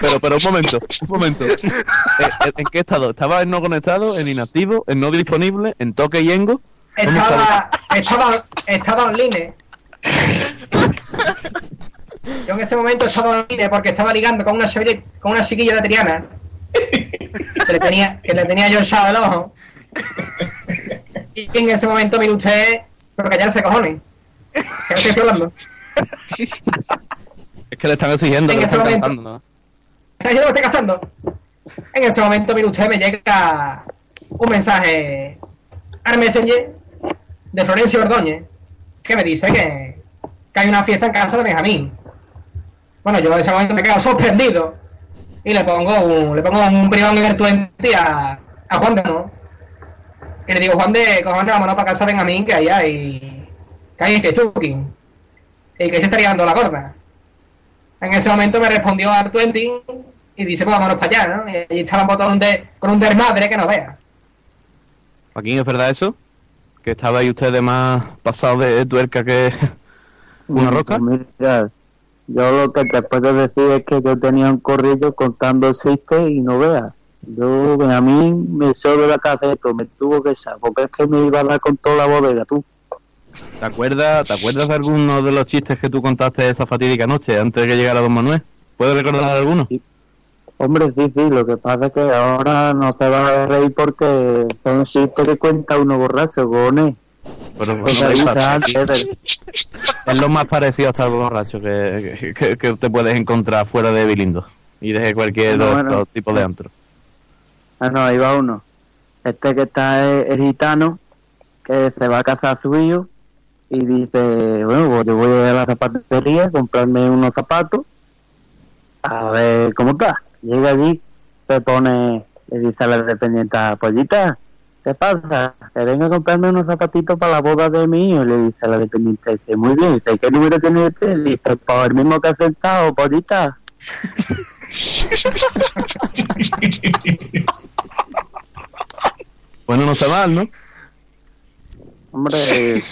Pero, pero un momento, un momento. Eh, eh, ¿En qué estado? ¿Estaba en no conectado, en inactivo, en no disponible, en toque y engo? Estaba, estaba, estaba online. Yo en ese momento estaba online porque estaba ligando con una, chiquilla- con una chiquilla de Triana. Que le tenía, que le tenía yo echado el ojo. Y en ese momento, mire usted, pero callarse cojones. ¿Qué me estoy hablando? Es que le están exigiendo, En que ese están momento. cansando, ¿no? ¿Está diciendo que estoy casando? En ese momento, mire usted, me llega un mensaje al Messenger de Florencio Ordóñez que me dice que, que hay una fiesta en casa de Benjamín. Bueno, yo en ese momento me quedo sorprendido y le pongo un, le pongo un privado en el 20 a, a Juan de ¿no? Y le digo, Juan de, cojones, vámonos para casa de Benjamín, que ahí hay, que hay fiestuking. Y que se estaría dando la gorda. En ese momento me respondió Artuentin y dice, pues vámonos para allá, ¿no? Y allí estábamos todos un de- con un desmadre que no vea. Joaquín, ¿es verdad eso? ¿Que estaba ahí usted de más pasado de tuerca que una roca? Mira, yo lo que te puedo decir es que yo tenía un corrillo contando chistes y no veas. Yo, a mí me sobra la cabeza, me tuvo que echar, porque es que me iba a dar con toda la bodega, tú. ¿Te acuerdas, ¿Te acuerdas de alguno de los chistes que tú contaste esa fatídica noche antes de que llegara Don Manuel? ¿Puedes recordar alguno? Hombre, sí, sí, lo que pasa es que ahora no se va a reír porque son chistes que cuenta uno borracho, cojones. Pero, bueno, es, lo más parecido a estar borracho que, que, que te puedes encontrar fuera de Bilindo y de cualquier Bueno, otro bueno. tipo de antro. Ah, no, ahí va uno. Este que está es, es gitano, que se va a casar a su hijo y dice, bueno, pues yo voy a la zapatería a comprarme unos zapatos a ver cómo está. Llega allí, se pone, le dice a la dependiente, pollita, ¿qué pasa? Que venga a comprarme unos zapatitos para la boda de mi hijo. Y le dice a la dependiente, dice, muy bien, dice, ¿qué número tiene usted? Dice, pues el mismo que ha sentado, pollita. Bueno, no está mal, ¿no? Hombre, eh,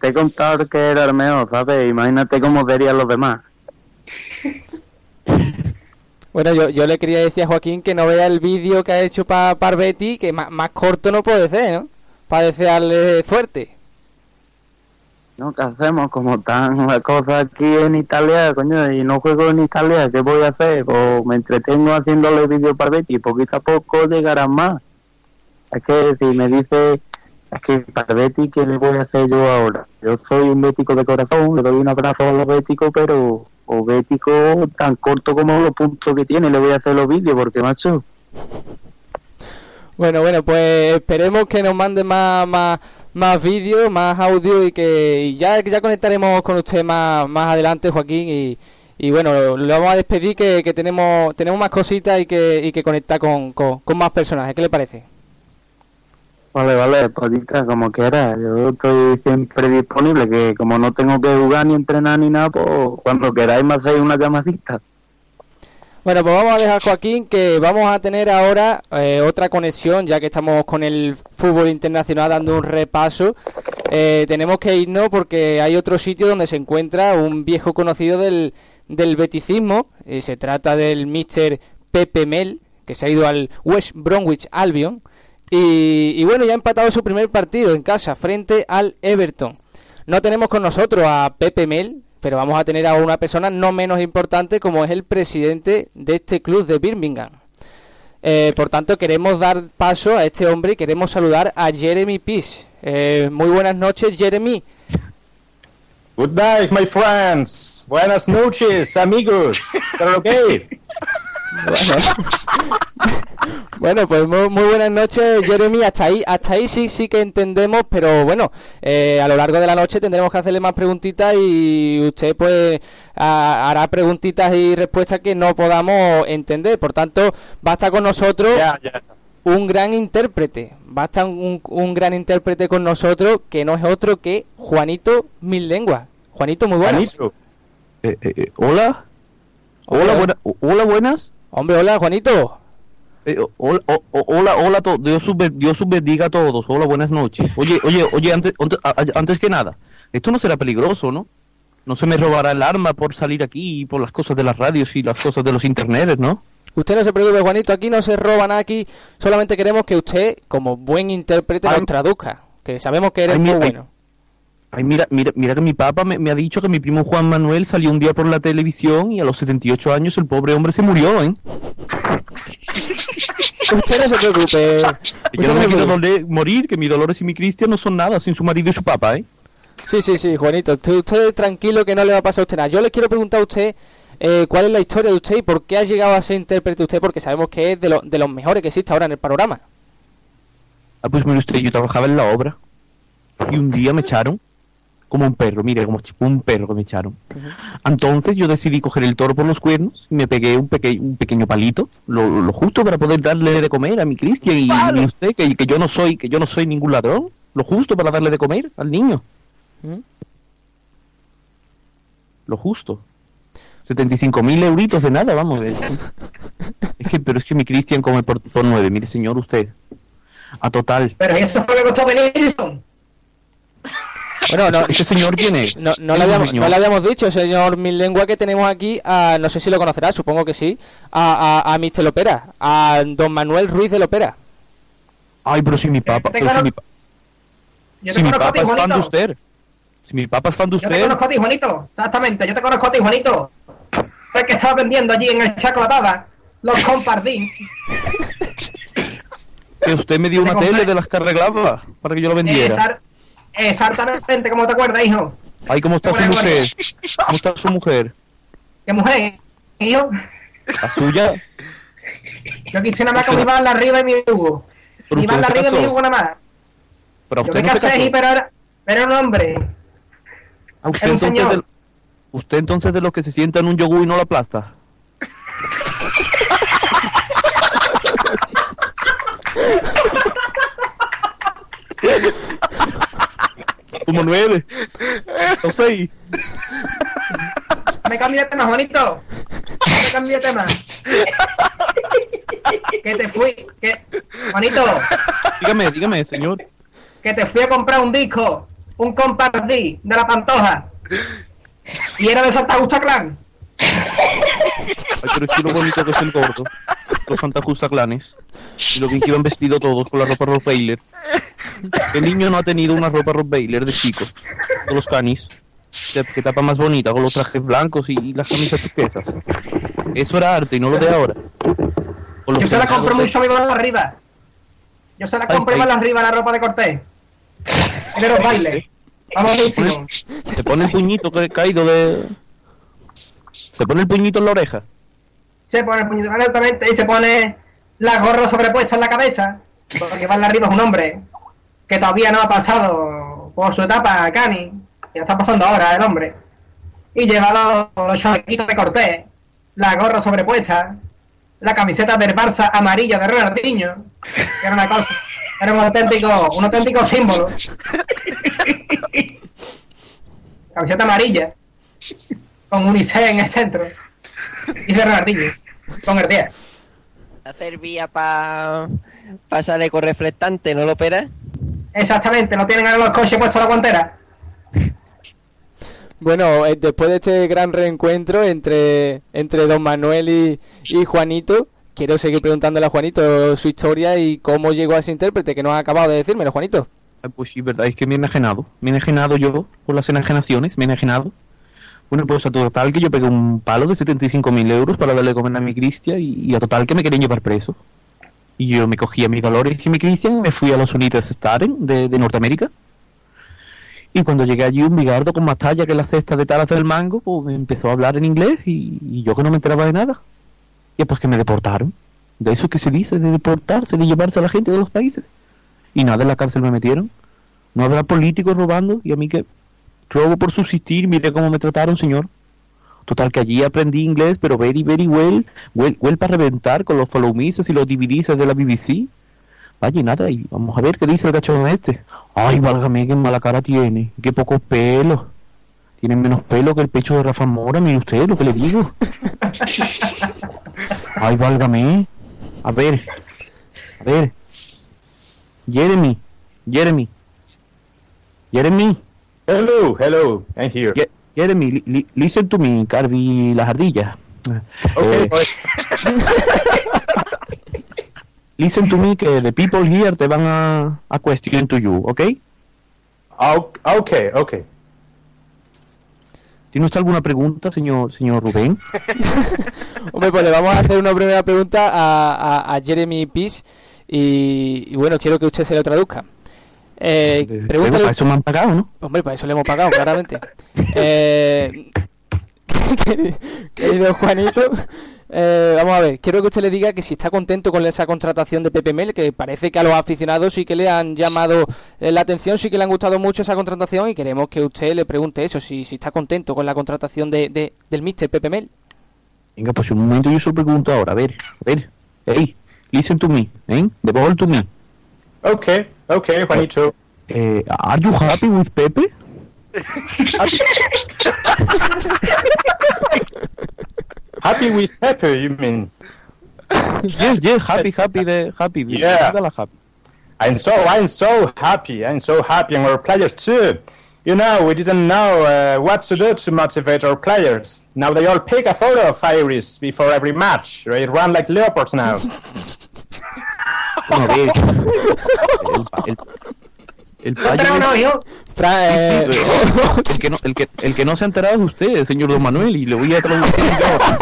te he contado que era el mejor, ¿sabes? Imagínate cómo verían los demás. Bueno, yo, yo le quería decir a Joaquín que no vea el vídeo que ha hecho para Parvetti, que más, más corto no puede ser, ¿no? Para desearle suerte. ¿No? ¿Qué hacemos? Como están las cosas aquí en Italia, coño, y no juego en Italia, ¿qué voy a hacer? Pues me entretengo haciéndole vídeo para Betty poquito a poco llegarán más. Es que si me dice, es que para Betty, ¿qué le voy a hacer yo ahora? Yo soy un bético de corazón, le doy un abrazo a los béticos, pero o bético tan corto como los puntos que tiene, le voy a hacer los vídeos, porque macho, Bueno, bueno, pues esperemos que nos mande más, más, más vídeos, más audio y que ya, ya conectaremos con usted más, más adelante, Joaquín. Y, bueno, lo, vamos a despedir que, que tenemos tenemos más cositas y que, y que conectar con, con, con más personajes. ¿Qué le parece? Vale, vale, pollita, como quiera. Yo estoy siempre disponible, que como no tengo que jugar ni entrenar ni nada, pues cuando queráis me hacéis una llamadita. Bueno, pues vamos a dejar, Joaquín, que vamos a tener ahora eh, otra conexión, ya que estamos con el fútbol internacional dando un repaso. Eh, tenemos que irnos porque hay otro sitio donde se encuentra un viejo conocido del, del beticismo. Eh, se trata del Mr. Pepe Mel, que se ha ido al West Bromwich Albion. Y, y bueno, ya ha empatado su primer partido en casa frente al Everton. No tenemos con nosotros a Pepe Mel, pero vamos a tener a una persona no menos importante como es el presidente de este club de Birmingham. Eh, por tanto, queremos dar paso a este hombre y queremos saludar a Jeremy Peace. Eh, muy buenas noches, Jeremy. Good night, my friends. Buenas noches, amigos. ¿Pero qué? Bueno, pues muy, muy buenas noches, Jeremy. Hasta ahí, hasta ahí sí, sí que entendemos, pero bueno, eh, a lo largo de la noche tendremos que hacerle más preguntitas y usted pues a- hará preguntitas y respuestas que no podamos entender. Por tanto, va a estar con nosotros un gran intérprete. Va a estar un, un gran intérprete con nosotros que no es otro que Juanito Mil Lenguas. Juanito, muy buenas. Juanito. Eh, eh, eh, hola. Hola, buena- hola, buenas. Hombre, hola, Juanito. Eh, hola, hola, hola. Dios, os ben- Dios os bendiga a todos. Hola, buenas noches. Oye, oye, oye, antes, antes, que nada, esto no será peligroso, ¿no? No se me robará el arma por salir aquí y por las cosas de las radios y las cosas de los internets, ¿no? Usted no se preocupe, Juanito, aquí no se roba nada, aquí solamente queremos que usted, como buen intérprete, nos traduzca, que sabemos que eres Ay, muy ay. bueno. Ay, mira, mira, mira que mi papá me, me ha dicho que mi primo Juan Manuel salió un día por la televisión y a los 78 años el pobre hombre se murió, ¿eh? Usted no se preocupe. Yo no me quiero doler- morir, que mi Dolores y mi Cristian no son nada sin su marido y su papá, ¿eh? Sí, sí, sí, Juanito, usted, usted tranquilo que no le va a pasar a usted nada. Yo le quiero preguntar a usted eh, cuál es la historia de usted y por qué ha llegado a ser intérprete usted, porque sabemos que es de, lo- de los mejores que existe ahora en el panorama. Ah, pues mire usted, yo trabajaba en la obra y un día me echaron como un perro, mire, como un perro que me echaron. Entonces yo decidí coger el toro por los cuernos y me pegué un, peque- un pequeño palito, lo, lo justo para poder darle de comer a mi Cristian y, y usted, que, que yo no soy, que yo no soy ningún ladrón, lo justo para darle de comer al niño. ¿Mm? Lo justo. 75 mil euritos de nada, vamos. Es, es que, pero es que mi Cristian come por, por nueve, mire señor, usted. A total. Pero ¿y eso fue lo que costó venir? Bueno, no, ¿Ese señor quién es? No, no, ¿Quién le habíamos, señor? no le habíamos dicho, señor Mil Lengua, que tenemos aquí, a, no sé si lo conocerá, supongo que sí, a, a, a Mr. Lopera, a don Manuel Ruiz de Lopera. Ay, pero si mi papá, pero si mi, pa- Yo si te mi conozco a papá ti, es fan de usted. Si mi papá es fan de Yo te usted. conozco a ti, Juanito. Exactamente, yo te conozco a ti, Juanito. Es que estaba vendiendo allí en el Chacolatada los compardins. Que usted me dio una tele de las que arreglaba para que yo lo vendiera. Exactamente, como te acuerdas, hijo. Ay, ¿cómo está su mujer? ¿Cómo está su mujer? ¿Qué mujer? Hijo, ¿La suya? yo aquí estoy nada más con mi bala arriba y mi. Pero Mi bala arriba y mi. Hugo nada más. Pero Yo usted me no casé, pero era, pero era un hombre. Ah, usted, era un entonces señor. de, usted entonces de los que se sienta en un yogur y no lo aplasta. Como nueve. No sé. Me cambié de tema, Juanito. Me cambié de tema. que te fui. Que... Juanito, Dígame, dígame, señor. que te fui a comprar un disco. Un compardí de la Pantoja. Y era de Santa Justa Clan. Ay, pero es que lo bonito que es el gordo. Los Santa Justa clanes. Y lo bien que iban vestidos todos con la ropa Rob Baylor. ¿Qué niño no ha tenido una ropa Rob Baylor de chico? Con los canis. Que, que tapa más bonita, con los trajes blancos y las camisas turquesas. Eso era arte y no lo de ahora. Yo se la compré a mi mano arriba. Yo se la compré más arriba la ropa de Cortés. De los bailes. Famosísimo. Se pone el puñito que caído de... Se pone el puñito en la oreja. Se pone el puñito exactamente y se pone la gorra sobrepuesta en la cabeza. Porque Van arriba es un hombre que todavía no ha pasado por su etapa Cani. Ya está pasando ahora el hombre. Y lleva los, los chalequitos de Cortés, la gorra sobrepuesta, la camiseta del Barça amarilla de Ronaldinho, que era una cosa, era un auténtico, un auténtico símbolo. Camiseta amarilla, con Unicef en el centro, y de Ronaldinho, con el 10. Servía para pasar eco reflectante, ¿no lo opera? Exactamente, no tienen ahora los coches puestos a la guantera. Bueno, eh, después de este gran reencuentro entre, entre don Manuel y, y Juanito, quiero seguir preguntándole a Juanito su historia y cómo llegó a ese intérprete, que no ha acabado de decírmelo, Juanito. Ay, Pues sí, verdad, es que me he enajenado. Me he enajenado yo por las enajenaciones, me he enajenado. Bueno, pues a total que yo pegué un palo de 75.000 euros para darle de comer a mi Cristian y, a total que me querían llevar preso. Y yo me cogí a mi Dolores y mi Cristian, me fui a los United Staren de, de Norteamérica. Y cuando llegué allí un bigardo con más talla que la cesta de talas del mango, pues me empezó a hablar en inglés y, y yo que no me enteraba de nada. Y pues que me deportaron. de eso que se dice, de deportarse, de llevarse a la gente de los países. Y nada, en la cárcel me metieron. No habrá políticos robando y a mí que robo por subsistir, mire cómo me trataron, señor. Total, que allí aprendí inglés, pero very, very well, well, well para reventar con los follow y los DVDs de la BBC. Vaya, nada, y vamos a ver qué dice el cachorro este. Ay, válgame, qué mala cara tiene, qué pocos pelos. Tiene menos pelo que el pecho de Rafa Mora, mire usted lo que le digo. Ay, válgame. A ver, a ver. Jeremy, Jeremy, Jeremy. Hello, hello, I'm here. Ye- Jeremy, li- li- listen to me, Carby las ardillas. Okay. Eh, listen to me que the people here te van a, a question to you, ¿ok? Au- Okay, okay. ¿Tiene usted alguna pregunta, señor, señor Rubén? Hombre, pues le vamos a hacer una primera pregunta a, a- a Jeremy Peace y, y bueno, quiero que usted se lo traduzca. Eh, pregúntale... para eso me han pagado, ¿no? Hombre, para eso le hemos pagado, claramente. Eh, querido Juanito, eh, vamos a ver, quiero que usted le diga que si está contento con esa contratación de Pepe Mel, que parece que a los aficionados sí que le han llamado eh, la atención, sí que le han gustado mucho esa contratación y queremos que usted le pregunte eso, si, si está contento con la contratación de, de- del Mister Pepe Mel. Venga, pues un momento yo se lo pregunto ahora. A ver, a ver. Hey, listen to me, ¿eh? The ball to me. Okay, okay, Juanito. Eh, are you happy with Pepe? Happy with Pepe, you mean? yes, yes, happy, happy, the happy. Yeah. Happy. I'm so I'm so happy. I'm so happy, and our players too. You know, we didn't know uh, what to do to motivate our players. Now they all pick a photo of Iris before every match. They run like leopards now. El, el, el payo no, Sí, sí, el, que no, el, que, el que no se ha enterado es usted, señor Don Manuel, y le voy a traducir yo.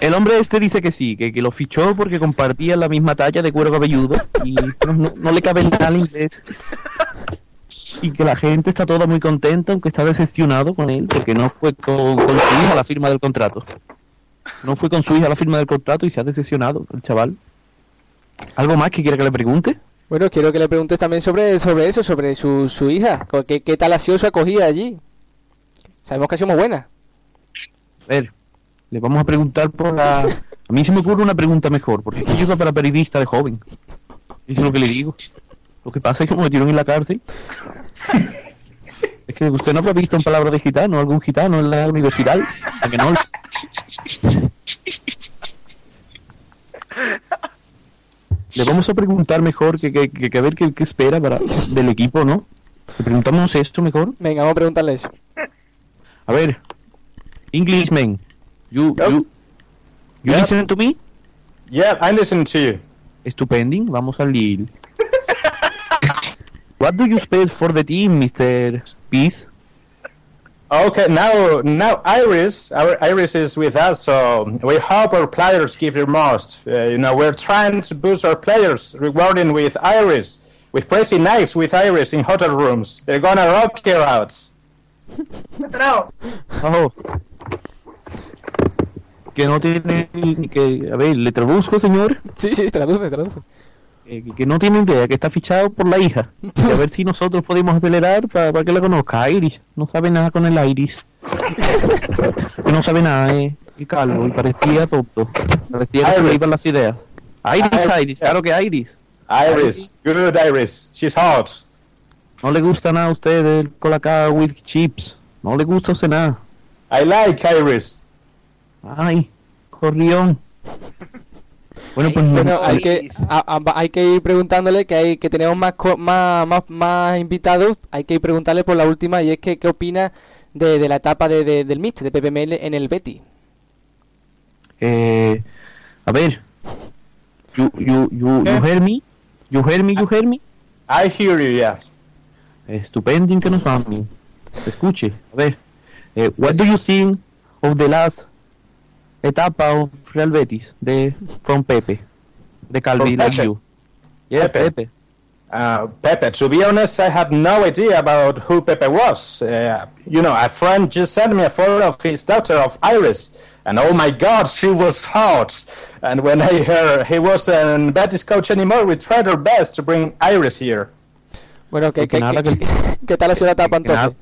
El hombre este dice que sí, que, que lo fichó porque compartía la misma talla de cuero cabelludo y no, no- no le cabe nada al inglés. Y que la gente está toda muy contenta, aunque está decepcionado con él, porque no fue con, con su hija a la firma del contrato. No fue con su hija a la firma del contrato y se ha decepcionado el chaval. ¿Algo más que quiera que le pregunte? Bueno, quiero que le preguntes también sobre, sobre eso, sobre su, su hija. ¿Qué, ¿Qué tal ha sido su acogida allí? Sabemos que ha sido muy buena. A ver, le vamos a preguntar por la... A mí se me ocurre una pregunta mejor, porque yo iba para periodista de joven. Eso es lo que le digo. Lo que pasa es que me metieron en la cárcel. Es que usted no habrá visto en palabra de gitano, algún gitano en la universidad. ¿A que no? Le vamos a preguntar mejor que, que, que- que a ver qué, qué espera para, del equipo, ¿no? Le preguntamos esto mejor. Venga, vamos a preguntarle eso. A ver, Englishman, you, you, you Yep. listen to me? yeah, I listen to you. Estupending, vamos al Lille. What do you expect for the team, Mr. Peace? Okay, now now Iris, our Iris is with us, so we hope our players give their most. Uh, you know, we're trying to boost our players, rewarding with Iris, with crazy nights with Iris in hotel rooms. They're gonna rock here out. Entrado. Oh. Que no tiene ni que... A ver, ¿le traduzco, señor? Sí, sí, traduce, traduce. Eh, que- no tiene idea, que está fichado por la hija. Y a ver si nosotros podemos acelerar para, que la conozca. Iris, no sabe nada con el Iris. Que no sabe nada, eh. Y calvo, y parecía tonto. Parecía que se le Iris. iban las ideas. Iris, Iris, Iris, claro que Iris. Iris, good Iris. She's hot. No le gusta nada a usted el colacao with chips. No le gusta usted nada. I like Iris. Ay, corrión. Bueno, pues no- Bueno, hay que, a- a- hay que ir preguntándole que hay que tenemos más, co- más, más, más invitados. Hay que ir preguntarle por la última y es que qué opina de, de la etapa de, de- del Mister, de PPML en el Betty. eh, a ver. You, you, you, you hear me? You hear me, you hear me? I hear you, yes. Estupendo que nos mami. Escuche, a ver. Eh, what do you think of the last etapa of Real Betis de from Pepe? De Calvi, From like you. Yes, Pepe. Pepe. Uh, Pepe, to be honest, I had no idea about who Pepe was. Uh, you know, a friend just sent me a photo of his daughter, of Iris, And oh my God, she was hot. And when I heard he wasn't Betis coach anymore, we tried our best to bring Iris here. Bueno, ¿qué, Porque qué, nada, qué- que- qué tal ha sido la tapa que entonces?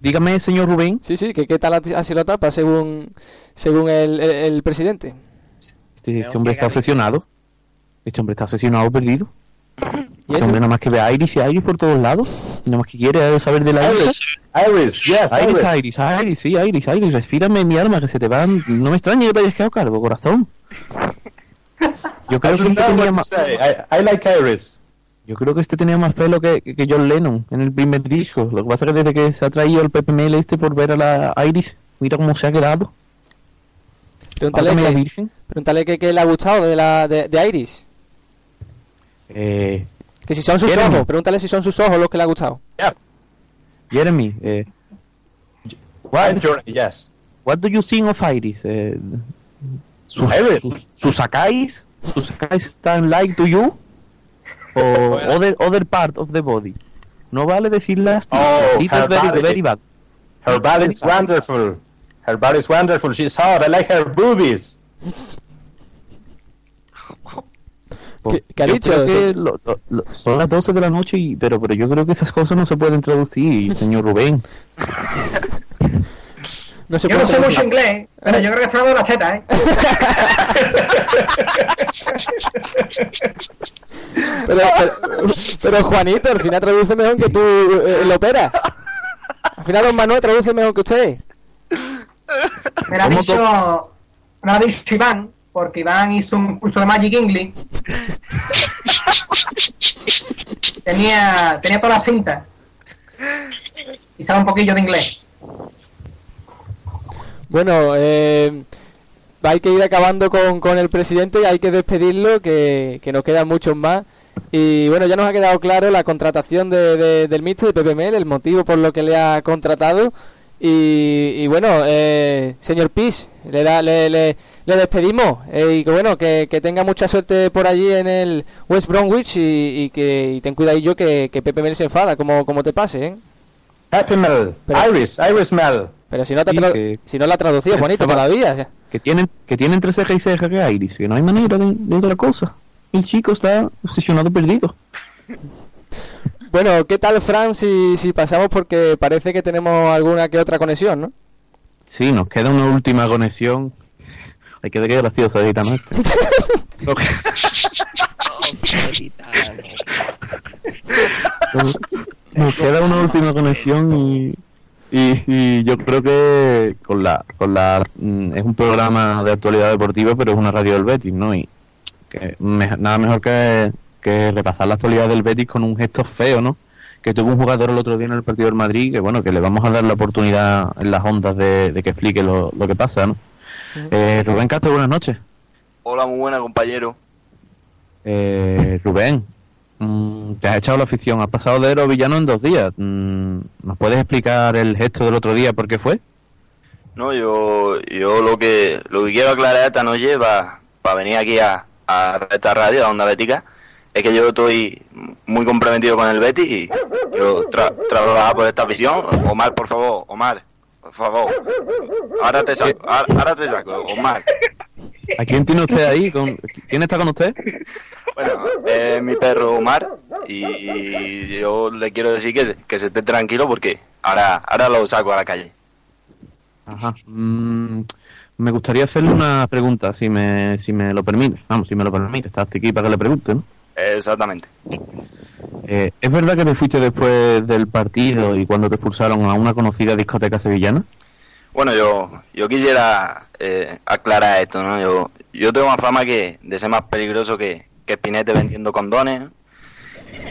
Dígame, señor Rubén. Sí, sí, que qué tal ha sido la tapa según, según el, el- el presidente. Este, este hombre está obsesionado. Este hombre está obsesionado, perdido. ¿Y Este hombre nada más que ve a Iris y a Iris por todos lados. Nada más que quiere saber de la Iris, Iris, yes, Iris, Iris. Iris, Iris, sí, Iris, Iris, respírame mi alma, que se te van. No me extraña que te hayas quedado calvo, corazón. Yo I creo que este tenía más, I like Iris. Yo creo que este tenía más pelo que, que John Lennon en el primer disco. Lo que pasa es que desde que se ha traído el PPML este por ver a la Iris, mira cómo se ha quedado. Pregúntale que, Virgen. pregúntale que, que le ha gustado de, la, de, de Iris. Eh, Que si son sus Jeremy. ojos, pregúntale si son sus ojos los que le ha gustado. Jeremy, eh, What? Yes. what do you think of Iris? Eh, sus, Iris. sus, sus Sakais, sus Sakais están like to you? O other, other part of the body. No vale decir las Oh, It is her very, body. very bad. Her body is wonderful. Her body is wonderful. She's hot. I like her boobies. ¿Qué, qué ha Yo dicho? creo que lo- lo- lo- son las 12 de la noche, y, pero, pero yo creo que esas cosas no se pueden traducir, señor Rubén. No se Yo no sé mucho inglés, pero yo creo que hablando de las tetas, ¿eh? Pero, pero, pero, Juanito, al final traduce mejor que tú eh, el opera. Al final Don Manuel traduce mejor que usted. Me lo ha ¿Cómo dicho, me lo ha dicho Iván, porque Iván hizo un curso de Magic English. tenía, tenía toda la cinta. Y sabe un poquillo de inglés. Bueno, eh, hay que ir acabando con, con el presidente y hay que despedirlo, que, que nos quedan muchos más. Y bueno, ya nos ha quedado claro la contratación de, de- del Mister de PPML, el motivo por lo que le ha contratado. Y, y bueno, eh, señor Pis, le, da- le, le, le despedimos. eh, y que bueno, que, que tenga mucha suerte por allí en el West Bromwich y, y que y ten cuidadillo que, que PPML se enfada, como, como te pase, ¿eh? Pero- Iris. Iris Mel. Pero si no, te tra- que- si no la traducido, Juanito, Estaba- todavía. o sea. Que tienen, que tienen entre ceja y ceja que Iris, que no hay manera de, de otra cosa. El chico está obsesionado perdido. Bueno, ¿qué tal, Fran, si, si pasamos? Porque parece que tenemos alguna que otra conexión, ¿no? Sí, nos queda una última conexión. Hay que ver qué gracioso es este. Ok. Nos queda una última conexión y, y, y yo creo que con la con la mm, es un programa de actualidad deportiva, pero es una radio del Betis, ¿no? Y que me- nada mejor que, que repasar la actualidad del Betis con un gesto feo, ¿no? Que tuvo un jugador el otro día en el partido del Madrid, que bueno, que le vamos a dar la oportunidad en las ondas de, de que explique lo, lo que pasa, ¿no? Eh, Rubén Castro, buenas noches. Hola, muy buena, compañero. Eh, Rubén, mm, te has echado la afición, has pasado de héroe villano en dos días. Mm, ¿Nos puedes explicar el gesto del otro día por qué fue? No, yo, yo lo que lo que quiero aclarar esta noche para venir aquí a, a esta radio, a Onda Bética, es que yo estoy muy comprometido con el Betis y quiero tra- por esta afición. Omar, por favor, Omar, por favor. Ahora te saco, ahora, ahora te saco, Omar. ¿A quién tiene usted ahí? ¿Con- ¿Quién está con usted? Bueno, es mi perro Omar y yo le quiero decir que que se esté tranquilo porque ahora, ahora lo saco a la calle. Ajá. Mm, me gustaría hacerle una pregunta, si me, si me lo permite. Vamos, si me lo permite, estás aquí para que le pregunte, ¿no? Exactamente. Eh, ¿Es verdad que te fuiste después del partido y cuando te expulsaron a una conocida discoteca sevillana? Bueno, yo, yo quisiera eh, aclarar esto, ¿no? Yo, yo tengo más fama que de ser más peligroso que, que Spinete vendiendo condones.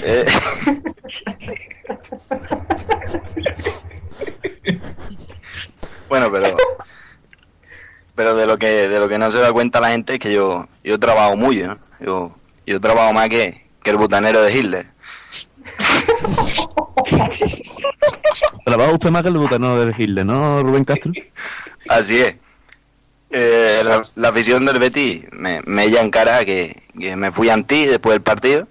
Eh, bueno, pero pero de lo que de lo que no se da cuenta la gente es que yo yo trabajo ¿no? Yo yo trabajo más que, que el butanero de Hitler. Trabaja usted más que el butanero de Gilde, ¿no, Rubén Castro? Así es. Eh, la, la afición del Betis me, me echa en cara que, que me fui anti después del partido.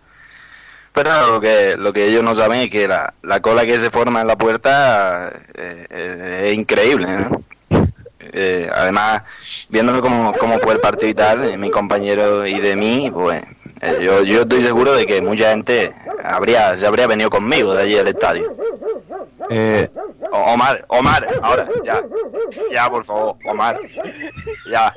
Pero lo que, lo que ellos no saben es que la, la cola que se forma en la puerta eh, eh, es increíble. ¿no? Eh, además, viéndolo como, como fue el partido y tal, de mi compañero y de mí, pues yo, yo estoy seguro de que mucha gente habría se habría venido conmigo de allí al estadio. Eh, Omar, Omar, ahora, ya, ya, por favor, Omar, ya.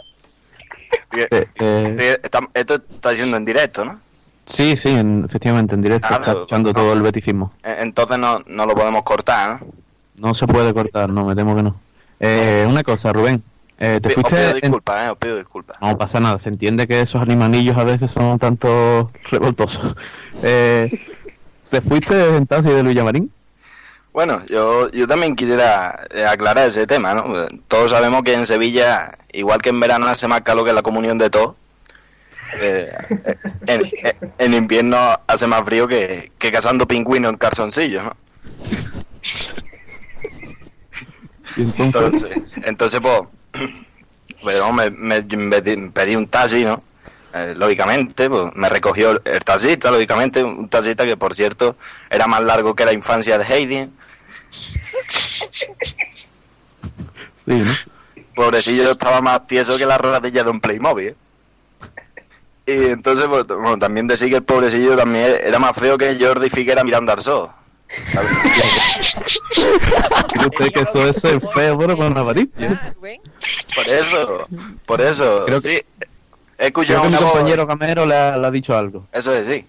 eh, eh, esto está siendo en directo, ¿no? sí, sí, en- efectivamente, en directo Ah, está no, escuchando todo el beticismo. E- Entonces no, no lo podemos cortar, ¿no? No se puede cortar, no, me temo que no. Eh, una cosa, Rubén. Eh, te fuiste pido disculpas, ¿eh? Os pido disculpas. No pasa nada, se entiende que esos animanillos a veces son un tanto revoltosos. Eh, ¿Te fuiste en taxi de Luis Marín? Bueno, yo, yo también quisiera aclarar ese tema, ¿no? Todos sabemos que en Sevilla, igual que en verano hace más calor que la comunión de todos, eh, en, invierno hace más frío que, que cazando pingüinos en calzoncillos, ¿no? Entonces, Entonces, entonces pues, bueno, me, me- pedí un taxi, ¿no? Eh, lógicamente, pues, me recogió el, el taxista, lógicamente, un taxista que, por cierto, era más largo que la infancia de Heidi. sí, ¿no? Pobrecillo estaba más tieso que la rodilla de un Playmobil. ¿eh? Y entonces, pues, bueno, también decir que el pobrecillo también era más feo que Jordi Figuera mirando al sol. ¿Cree usted que eso es ser feo, bueno, con la avaricia? Por eso, por eso. Creo sí, he Creo escuchado que mi compañero Camero le ha, le ha dicho algo. Eso es, sí.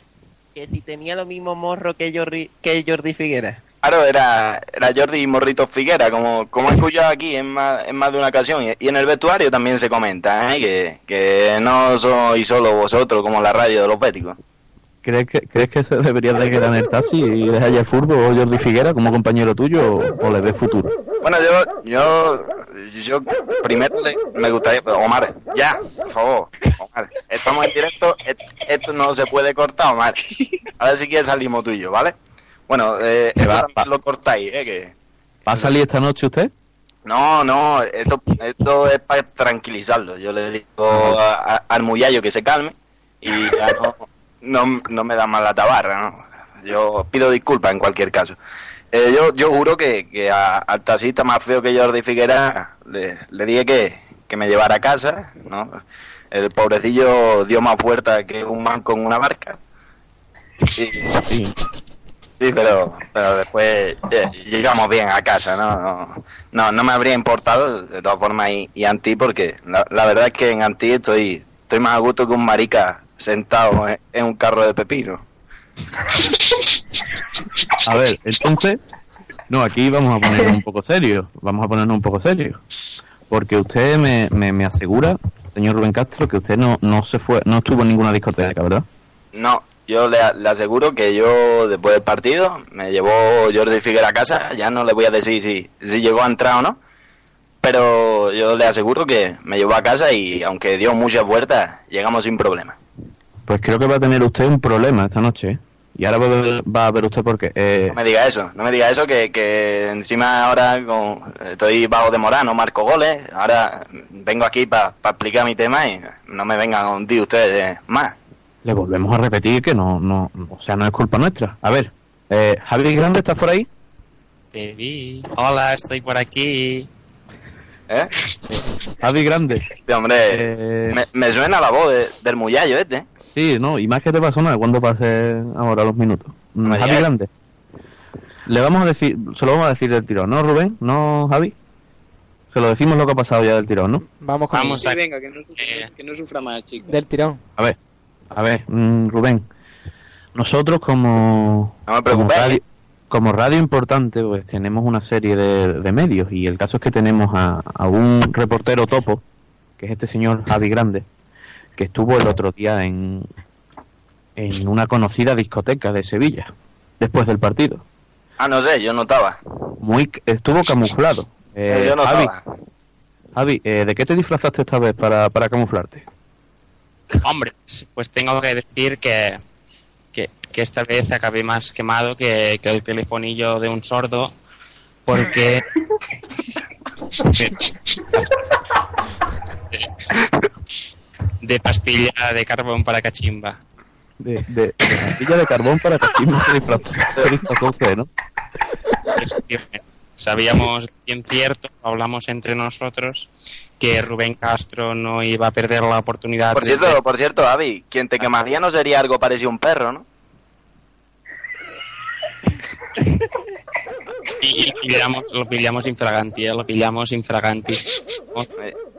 Que si tenía lo mismo morro que Jordi, que Jordi Figuera. Claro, era, era Jordi Morrito Figuera, como, como he escuchado aquí en más, en más de una ocasión. Y, y en el vestuario también se comenta, ¿eh? que, que no sois solo vosotros como la radio de los béticos. ¿Crees que, ¿Crees que se debería de quedar en el taxi y dejar ya el furbo o Jordi Figuera como compañero tuyo o, o le ves futuro? Bueno, yo, yo, yo primero le- me gustaría, Omar, ya, por favor, Omar, estamos en directo, et- esto no se puede cortar, Omar. A ver si quieres salimos tú y yo, ¿vale? Bueno, eh, esto va- también lo cortáis, ¿eh? Que... ¿Va a salir esta noche usted? No, no, esto, esto es para tranquilizarlo. Yo le digo a- a- al muyallo que se calme y ya no, no, no me da más la tabarra, ¿no? Yo pido disculpas en cualquier caso. Eh, yo, yo juro que, que a- al taxista más feo que Jordi Figuera le, le dije que, que me llevara a casa, ¿no? El pobrecillo dio más fuerza que un man con una barca. Y, Sí. Sí, pero, pero después eh, llegamos bien a casa, ¿no? No, no, no me habría importado, de todas formas, y, y Antí, porque la, la verdad es que en Antí estoy, estoy más a gusto que un marica sentado en, un carro de pepino. A ver, entonces, no, aquí vamos a ponernos un poco serios, vamos a ponernos un poco serios, porque usted me, me, me asegura, señor Rubén Castro, que usted no, no se fue, no estuvo en ninguna discoteca, ¿verdad? No, yo le, le aseguro que yo, después del partido, me llevó Jordi Figuera a casa, ya no le voy a decir si, si llegó a entrar o no, pero yo le aseguro que me llevó a casa y aunque dio muchas vueltas, llegamos sin problema. Pues creo que va a tener usted un problema esta noche, ¿eh? Y ahora va a ver, va a ver usted por qué. Eh, No me diga eso, no me diga eso, que, que encima ahora con, estoy bajo de moral, no marco goles. Ahora vengo aquí para explicar mi tema y no me vengan a hundir ustedes más. le volvemos a repetir que no, no, o sea, no es culpa nuestra. A ver, eh, Javi Grande, ¿estás por ahí? Te vi. Hola, estoy por aquí. ¿Eh? Javi Grande. Sí, hombre, Eh, me, me suena la voz de- del muyallo este. Sí, no, y más que te pasó nada cuando pase ahora los minutos. Javi. Grande. Le vamos a decir, se lo vamos a decir del tirón, ¿no, Rubén? ¿No, Javi? Se lo decimos lo que ha pasado ya del tirón, ¿no? Vamos con Vamos Sí, a- venga, que no, sufra, que no sufra más, chicos. del tirón. A ver, a ver, mm, Rubén. Nosotros como, No me como, radio, como radio importante, pues tenemos una serie de, de medios y el caso es que tenemos a, a un reportero topo, que es este señor Javi Grande, que estuvo el otro día en, en una conocida discoteca de Sevilla, después del partido. Ah, no sé, yo no estaba. Muy, estuvo camuflado. Eh, Eh, yo no Javi, eh, ¿de qué te disfrazaste esta vez para, para camuflarte? Hombre, pues tengo que decir que, que, que esta vez acabé más quemado que, que el telefonillo de un sordo, porque... de pastilla de carbón para cachimba. De, de, de pastilla de carbón para cachimba se disfrazó, ¿no? Sabíamos bien cierto, hablamos entre nosotros, que Rubén Castro no iba a perder la oportunidad. Por de- cierto, por cierto, Avi, quien te quemaría no sería algo parecido a un perro, ¿no? Y, y pillamos, lo pillamos infraganti, ¿eh? lo pillamos infraganti.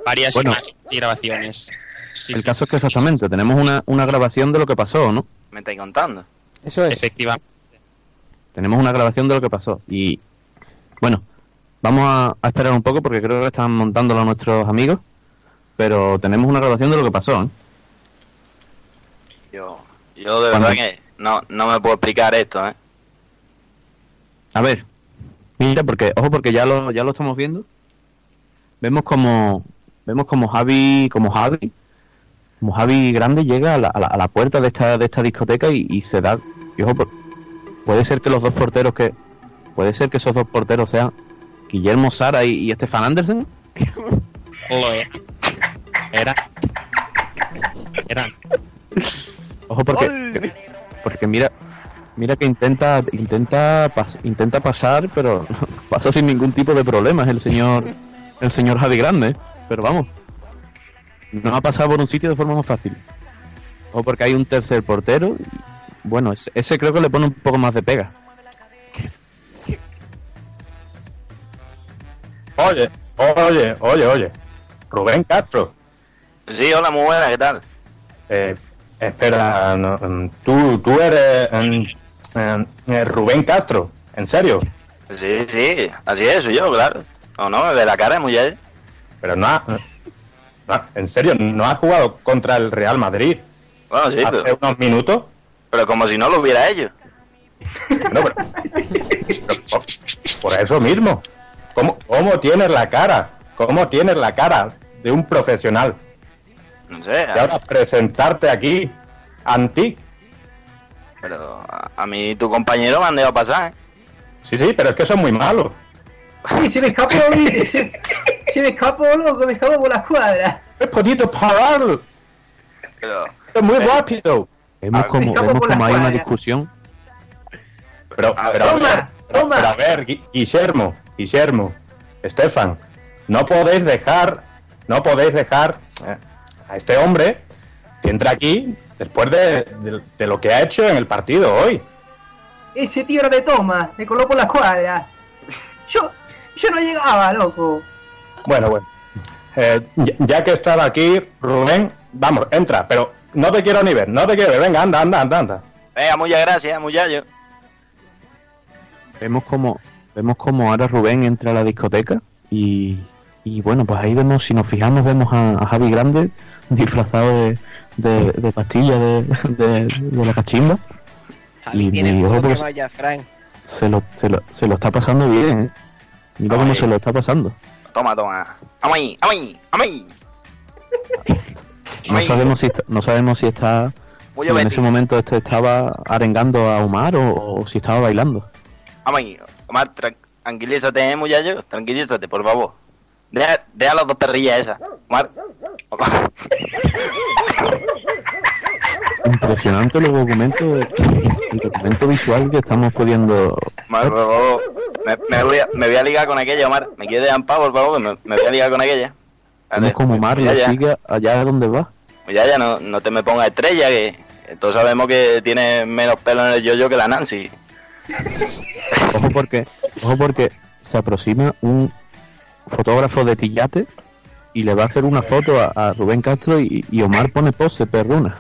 Varias Bueno. imágenes y grabaciones. Sí, el sí, caso es que exactamente, tenemos una, una grabación de lo que pasó, ¿no? Me estáis contando. Eso es. Efectivamente. Tenemos una grabación de lo que pasó. Y bueno, vamos a, a esperar un poco porque creo que están montándolo nuestros amigos. Pero tenemos una grabación de lo que pasó, ¿eh? Yo, yo de verdad que no, no me puedo explicar esto, ¿eh? A ver, mira, porque, ojo, porque ya lo, ya lo estamos viendo. Vemos como, vemos como Javi, como Javi, como Javi grande llega a la, a la, a la puerta de esta, de esta discoteca y, y se da, y ojo, por- puede ser que los dos porteros que, puede ser que esos dos porteros sean Guillermo Sara y, y Stefan Andersen. Lo era. Era. Eran. Ojo porque, porque mira, mira que intenta, intenta, pas- intenta pasar, pero pasa sin ningún tipo de problemas el señor, el señor Javi Grande. Pero vamos, no ha pasado por un sitio de forma más fácil. O porque hay un tercer portero. Bueno, ese, ese creo que le pone un poco más de pega. Oye, oye, oye, oye. Rubén Castro. Sí, hola, muy buena, ¿qué tal? Eh, espera, no, mm, tú, tú eres mm, eh, eh, Rubén Castro, ¿en serio? Sí, sí, así es, soy yo, claro. No, no, de la cara es muy ya. Pero no, ha- no, en serio, ¿no has jugado contra el Real Madrid Bueno, sí, hace pero, unos minutos? pero como si no lo hubiera hecho. No, pero- pero por, por eso mismo. ¿Cómo, ¿Cómo tienes la cara? ¿Cómo tienes la cara de un profesional? No sé, Y ahora presentarte aquí, anti. pero a, a mí tu compañero me han dejado pasar, ¿eh? Sí, sí, pero es que son muy malos. Uy, se me escapó, se, se me escapó, loco, me escapó por la escuadra. He podido pararlo. Pero, Es muy rápido. Vemos como, vemos como hay una cuadra. discusión. Pero, A ver, pero, toma, pero- toma. pero a ver, Gui- Guillermo, Guillermo, Estefan, no podéis dejar, no podéis dejar eh, a este hombre que entra aquí después de, de- de lo que ha hecho en el partido hoy. Ese tío era de toma, me coló por la escuadra. Yo, yo no llegaba, loco. Bueno, bueno. Eh, ya, que estaba aquí, Rubén, vamos, entra, pero no te quiero ni ver, no te quiero ver. Venga, anda, anda, anda, anda. venga, muchas gracias, muchacho. Vemos como, vemos como ahora Rubén entra a la discoteca y, y bueno, pues ahí vemos, si nos fijamos, vemos a, a Javi Grande disfrazado de, de, de pastilla de, de, de la cachimba. Javi Y- tiene y poco ojo que porque- vaya, Frank. Se lo, se lo, se lo está pasando bien, ¿eh? Mira cómo Ay. se lo está pasando. Toma, toma. Vamos ahí, vamos ahí, vamos ahí. No sabemos si está, no sabemos si está Muy si en ese momento este estaba arengando a Omar o, o si estaba bailando. Vamos ahí. Omar, tran- tranquilízate, ¿eh, muchacho? Tranquilízate, por favor. Deja, deja las dos perrillas esas. Omar. Omar. Impresionante los documentos, el documento visual que estamos pudiendo. Omar, por favor. Me, me voy a, me voy a ligar con aquella, Omar. Me quieres en paz, por favor, que me, me voy a ligar con aquella. Vemos como Omar Ya, le ya. sigue allá donde va. Ya, ya, no, no te me pongas estrella, que, todos sabemos que tiene menos pelo en el yo-yo que la Nancy. Ojo porque, ojo porque se aproxima un fotógrafo de Tillate y le va a hacer una foto a, a Rubén Castro y, y Omar pone pose perruna.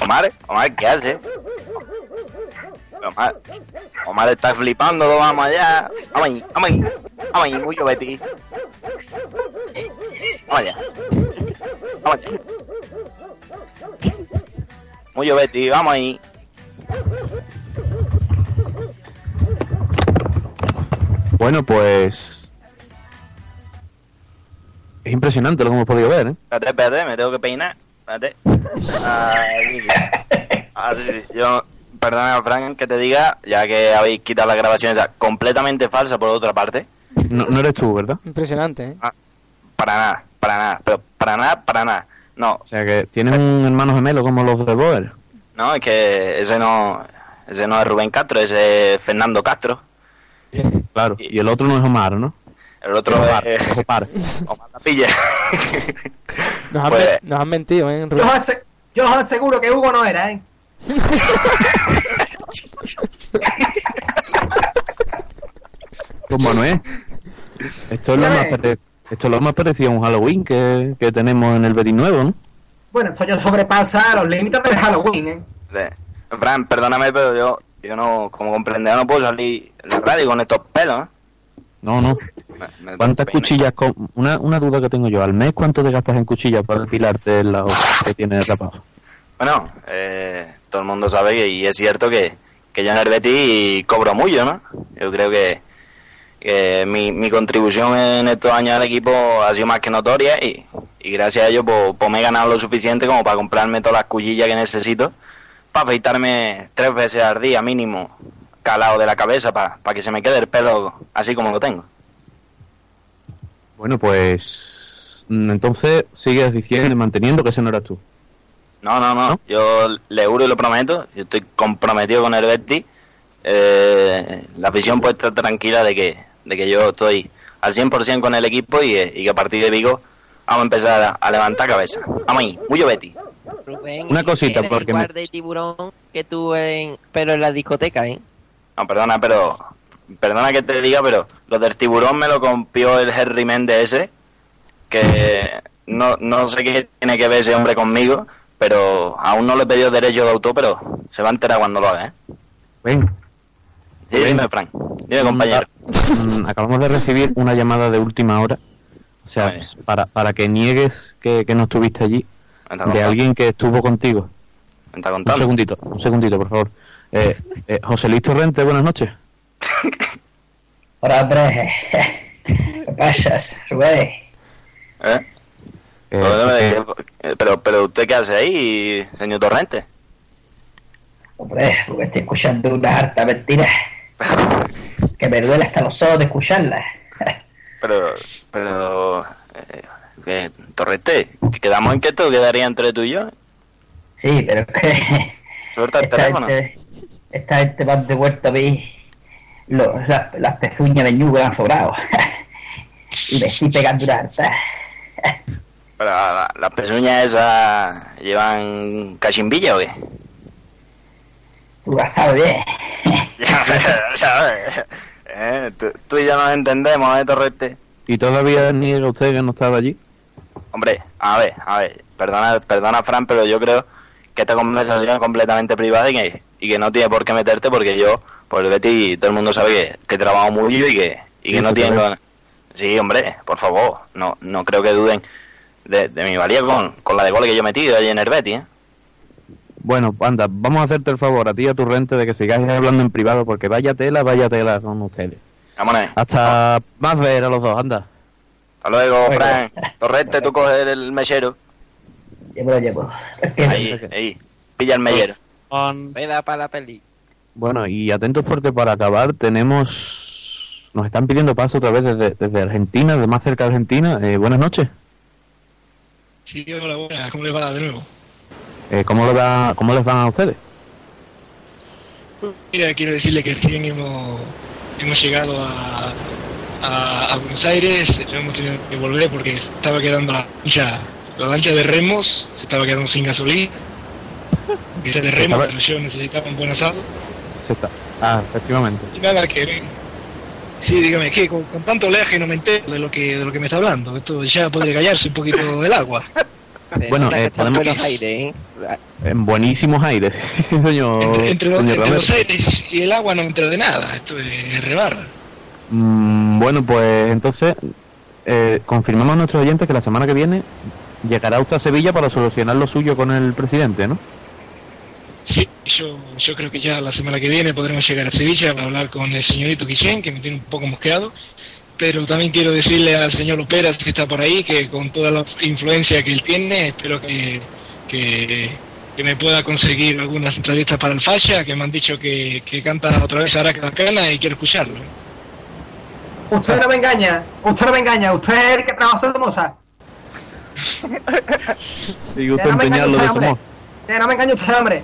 Omar, Omar, ¿qué hace? Omar, Omar está flipando, vamos allá. Vamos ahí, vamos ahí, vamos ahí, mucho Betty. Vamos allá. Vamos allá. Betty, vamos ahí. Bueno, pues es impresionante lo que hemos podido ver, ¿eh? Espérate, espérate, me tengo que peinar. Espérate. Ah, sí, sí. Ah, sí, sí. Yo, perdona, Frank, que te diga, ya que habéis quitado la grabación esa completamente falsa por otra parte. No, no eres tú, ¿verdad? Impresionante, ¿eh? Para nada, para nada, pero para nada, para nada. No, O sea que tienes un hermano gemelo como los de Boer. no, es que ese no, ese no es Rubén Castro, ese es Fernando Castro. Claro, y el otro no es Omar, ¿no? El otro Omar, es Omar. Omar Tapilla. Nos han, Pues- nos han mentido, ¿eh? Yo os, ase- yo os aseguro que Hugo no era, ¿eh? ¿Cómo no es? Esto es lo más, esto es lo más parecido a un Halloween que, que tenemos en el Betis Nuevo, ¿no? Bueno, esto ya sobrepasa los límites del Halloween, ¿eh? Fran, perdóname, pero yo, yo no, como comprenderás, no puedo salir en la radio con estos pelos, ¿eh? No, no. Me- me- ¿Cuántas cuchillas? con- Una, una duda que tengo yo. ¿Al mes cuánto te gastas en cuchillas para depilarte el lado que tienes rapado? Bueno, eh, todo el mundo sabe que, y es cierto que, que yo en el Betis cobro mucho, ¿no? Yo creo que, que mi, mi contribución en estos años al equipo ha sido más que notoria y, y gracias a ello pues, pues me he ganado lo suficiente como para comprarme todas las cuchillas que necesito para afeitarme tres veces al día mínimo calado de la cabeza para que se me quede el pelo así como lo tengo. Bueno, pues mm, entonces sigues diciendo y manteniendo que ese no eras tú. No, no, no. Yo le juro y lo prometo. Yo estoy comprometido con el Betis. Eh, la afición puede estar tranquila de que, de que yo estoy al 100% con el equipo y, eh, y que a partir de Vigo vamos a empezar a, a levantar cabeza. Vamos ahí, mucho Betis. Rubén, Una cosita, eres porque me- igual de tiburón que tú en... Pero en la discoteca, ¿eh? No, perdona, pero. Perdona que te diga, pero lo del tiburón me lo compió el Henry Méndez ese. Que no, no sé qué tiene que ver ese hombre conmigo, pero aún no le he pedido derecho de autor, pero se va a enterar cuando lo haga, ¿eh? Ven. Sí, dime, Frank. Dime, compañero. Mm, Acabamos de recibir una llamada de última hora. O sea, para, para que niegues que, que no estuviste allí. De alguien que estuvo contigo. Un segundito, un segundito, por favor. Eh, eh, José Luis Torrente, buenas noches. Hola, hombre. ¿Qué pasas, Rubén? ¿Eh? Pero, eh, pero, pero usted qué hace ahí, señor Torrente? Hombre, porque estoy escuchando una harta mentira. Que me duele hasta los ojos de escucharla. Pero, pero, eh, ¿qué, Torrente, ¿que quedamos en que esto quedaría entre tú y yo. Sí, pero es que Suelta el teléfono. gente, esta gente me han devuelto a mí lo- la- las pezuñas de ñugo que han sobrado. y me estoy pegando una harta. Pero la- las pezuñas esas llevan cachimbilla o qué? Tú lo sabes bien. Ya ves. Eh, tú, tú y yo nos entendemos, ¿eh, Torrente? ¿Y todavía niega usted que no estaba allí? Hombre, a ver, a ver, perdona, perdona Fran, pero yo creo que esta conversación es completamente privada y que, y que no tiene por qué meterte porque yo, por el Betty, todo el mundo sabe que, que trabajo mucho y que, y que no tienen... con- Sí, hombre, por favor, no, no creo que duden de, de mi valía con, con la de gol que yo he metido allí en el Betty, ¿eh? Bueno, anda, vamos a hacerte el favor a ti y a tu rente de que sigáis hablando en privado porque vaya tela, vaya tela con ustedes. Vámonos. Hasta más ver a los dos, anda. Hasta luego, Bueno. Fran. Torrente, tú coges el mechero. Llevo, lo llevo. Ahí, ahí. Pilla el mellero. Veda para la peli. Bueno, y atentos porque para acabar tenemos... Nos están pidiendo paso otra vez desde, desde Argentina, de más cerca de Argentina. Eh, buenas noches. Sí, hola, buenas, ¿cómo le va de nuevo? Eh, ¿cómo, le va- ¿Cómo les van a ustedes? Mira, quiero decirle que recién hemos, hemos llegado a, a, a Buenos Aires, hemos tenido que volver porque estaba quedando la lancha, la lancha de remos, se estaba quedando sin gasolina. Que de Estaba- pero yo necesitaba un buen asado. Se está... Ah, efectivamente. Y nada, que... Sí, dígame, que con, con tanto oleaje no me entero de lo que de lo que me está hablando. Esto ya podría callarse un poquito del agua. Bueno, eh, podemos- Buenos Aires, ¿eh? En buenísimos aires, señor, Entre, entre los, señor entre los aires y el agua no me entero de nada. Esto es rebar. Mm, bueno, pues entonces eh, confirmamos a nuestros oyentes que la semana que viene llegará usted a Sevilla para solucionar lo suyo con el presidente, ¿no? Sí, yo, yo creo que ya la semana que viene podremos llegar a Sevilla para hablar con el señorito Guillén, que me tiene un poco mosqueado. Pero también quiero decirle al señor Loperas, que está por ahí, que con toda la influencia que él tiene, espero que, que, que me pueda conseguir algunas entrevistas para el Falla, que me han dicho que, que canta otra vez Araca Bacana y quiero escucharlo. Usted no me engaña, usted no me engaña, usted es el que trabaja en Somoza. Y usted engañe de. Que no me engañe usted, hombre.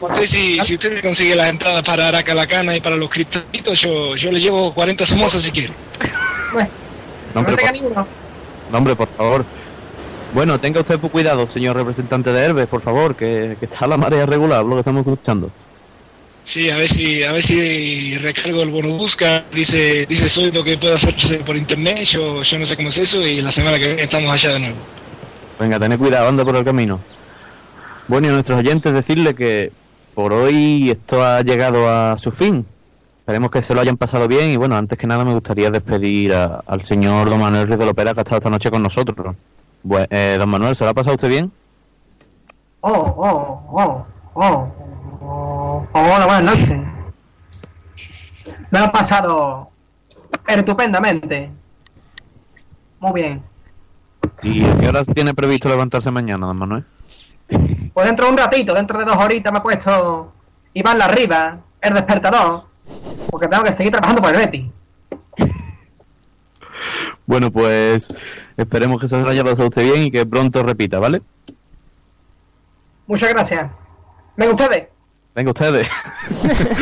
Usted si, si usted me consigue las entradas para Aracalacana y para los cristalitos, yo, yo le llevo 40 somosas si quiere. No, hombre, por, no, hombre, por favor. Bueno, tenga usted cuidado, señor representante de Herbes, por favor, que, que está la marea regular, lo que estamos escuchando. Sí, a ver si, a ver si recargo el bono busca, dice, dice soy lo que puede hacerse por internet, yo, yo no sé cómo es eso y la semana que viene estamos allá de nuevo. Venga, tened cuidado, anda por el camino. Bueno, y a nuestros oyentes decirle que por hoy esto ha llegado a su fin. Esperemos que se lo hayan pasado bien y bueno, antes que nada me gustaría despedir a- al señor don Manuel Ruiz de Lopera que ha estado esta noche con nosotros. Bue- eh, don Manuel, ¿se lo ha pasado usted bien? Oh, oh, oh, oh, oh, hola, buenas noches. Me lo he pasado estupendamente. Muy bien. ¿Y a qué horas tiene previsto levantarse mañana, don Manuel? Pues dentro de un ratito, dentro de dos horitas me he puesto Iván la arriba, el despertador, porque tengo que seguir trabajando por el Betty. Bueno, pues esperemos que se lo haya pasado usted bien y que pronto repita, ¿vale? Muchas gracias. Venga ustedes. Venga ustedes.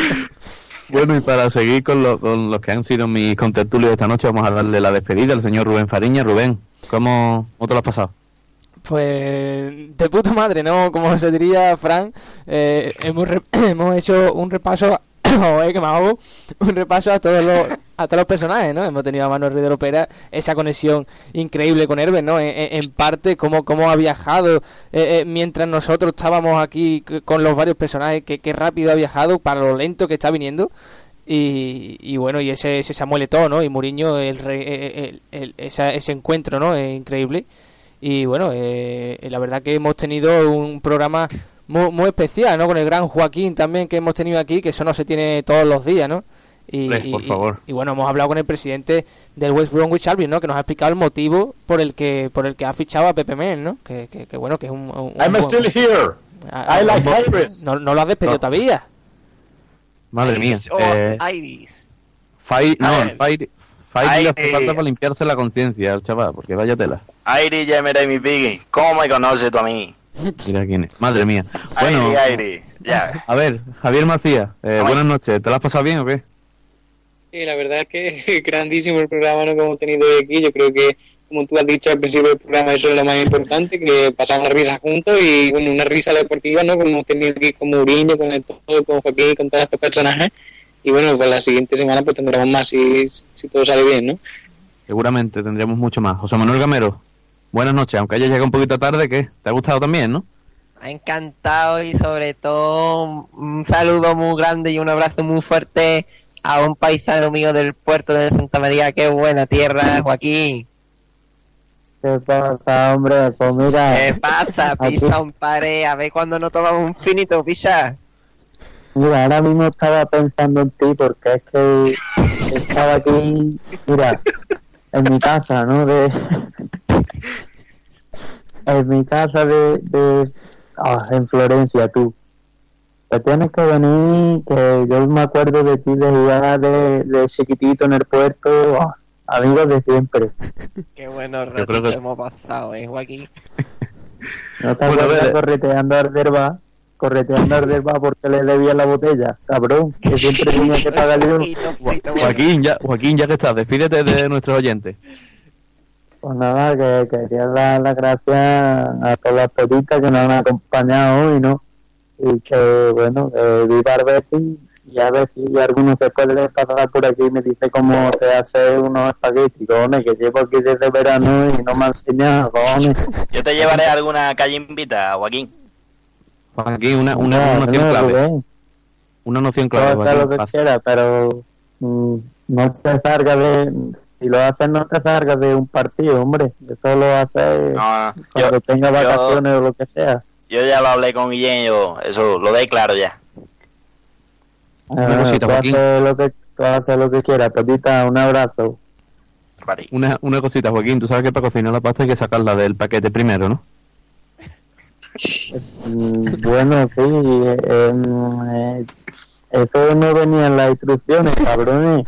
bueno, y para seguir con, lo- con los que han sido mis contertulios esta noche, vamos a darle la despedida al señor Rubén Fariña. Rubén, ¿cómo, cómo te lo has pasado? Pues de puta madre, ¿no? Como se diría Frank, eh, hemos, hemos hecho un repaso, Joder, que me ahogo, un repaso a todos los a todos los personajes, ¿no? Hemos tenido a Manuel Ruiz de Lopera, esa conexión increíble con Herbert, ¿no? En, en- parte, cómo, cómo ha viajado eh, eh, mientras nosotros estábamos aquí con los varios personajes, que, que rápido ha viajado para lo lento que está viniendo. Y, y bueno, y ese, ese Samuel Eto'o, ¿no? Y Mourinho, el, el- el- ese encuentro, ¿no? Es increíble. Y bueno, eh, la verdad que hemos tenido un programa muy, muy especial, ¿no? Con el gran Joaquín también que hemos tenido aquí, que eso no se tiene todos los días, ¿no? Y, por favor. y bueno, hemos hablado con el presidente del West Bromwich Albion, ¿no? Que nos ha explicado el motivo por el que por el que ha fichado a Pepe Men, ¿no? Que, que, que bueno, que es un... I'm buen- still here. Ah, I like no- Iris. No, no lo has despedido No. todavía. Madre mía. Oh, Eh, Iris. Fai- no, A le hace Aire. falta para limpiarse la conciencia al chaval, porque vaya tela. Airi, mira mi piggy. ¿Cómo me conoces tú a mí? Mira quién es. Madre mía. Bueno, Airi, Airi. Ya. a ver, Javier Macías, eh, buenas noches. ¿Te lo has pasado bien o qué? Sí, la verdad es que grandísimo el programa ¿no? que hemos tenido hoy aquí. Yo creo que, como tú has dicho al principio del programa, eso es lo más importante, que pasamos risas juntos y, bueno, una risa deportiva, ¿no? Como hemos tenido aquí con Mourinho, con el todo, con Joaquín, con todos estos personajes. Y bueno, pues la siguiente semana pues tendremos más si, si todo sale bien, ¿no? Seguramente tendremos mucho más. José Manuel Gamero, buenas noches. Aunque haya llegado un poquito tarde, ¿qué? ¿Te ha gustado también, no? Me ha encantado y sobre todo un saludo muy grande y un abrazo muy fuerte a un paisano mío del puerto de Santa María. Qué buena tierra, Joaquín. ¿Qué pasa, hombre? Pues mira. ¿Qué pasa? Pisa un pared. A ver cuando no tomamos un finito, pisa. Mira, ahora mismo estaba pensando en ti porque es que estaba aquí, mira, en mi casa, ¿no? De, en mi casa de, de ah, en Florencia, tú. Te tienes que venir, que yo me acuerdo de ti de jugar de, de chiquitito en el puerto, ah, amigos de siempre. Qué buenos ratos que- hemos pasado, ¿eh, Joaquín? ¿No te Bueno, a acuerdas correteando a Arderba? Correteando a Arderba porque le debía la botella, cabrón, que siempre tenía que pagar yo. Joaquín, ya, Joaquín, ya que estás, despídete de nuestros oyentes. Pues nada, que quería dar las gracias a todas las peritas que nos han acompañado hoy, ¿no? Y que, bueno, que viva el y a ver si alguno se puede pasar por aquí y me dice cómo se hace unos espaguetis, cojones, que llevo aquí desde verano y no me ha enseñado, cojones. Yo te llevaré a alguna calle invita, Joaquín. Joaquín, una, una, No, una noción no, clave. Una noción Puedes clave. hacer lo que quieras, pero mm, no te salgas de... Si lo haces, no te salgas de un partido, hombre. Eso lo haces No, no. cuando Yo, tengas yo- vacaciones o lo que sea. yo ya lo hablé con Guillén, yo eso lo de claro ya. Una cosita, tú Joaquín. haces lo que, haces lo que quieras. Pepita, un abrazo. Una, una cosita, Joaquín. Tú sabes que para cocinar la pasta hay que sacarla del paquete primero, ¿no? Mm, bueno, sí. eh, mm, eh, eso no venía en las instrucciones, cabrones.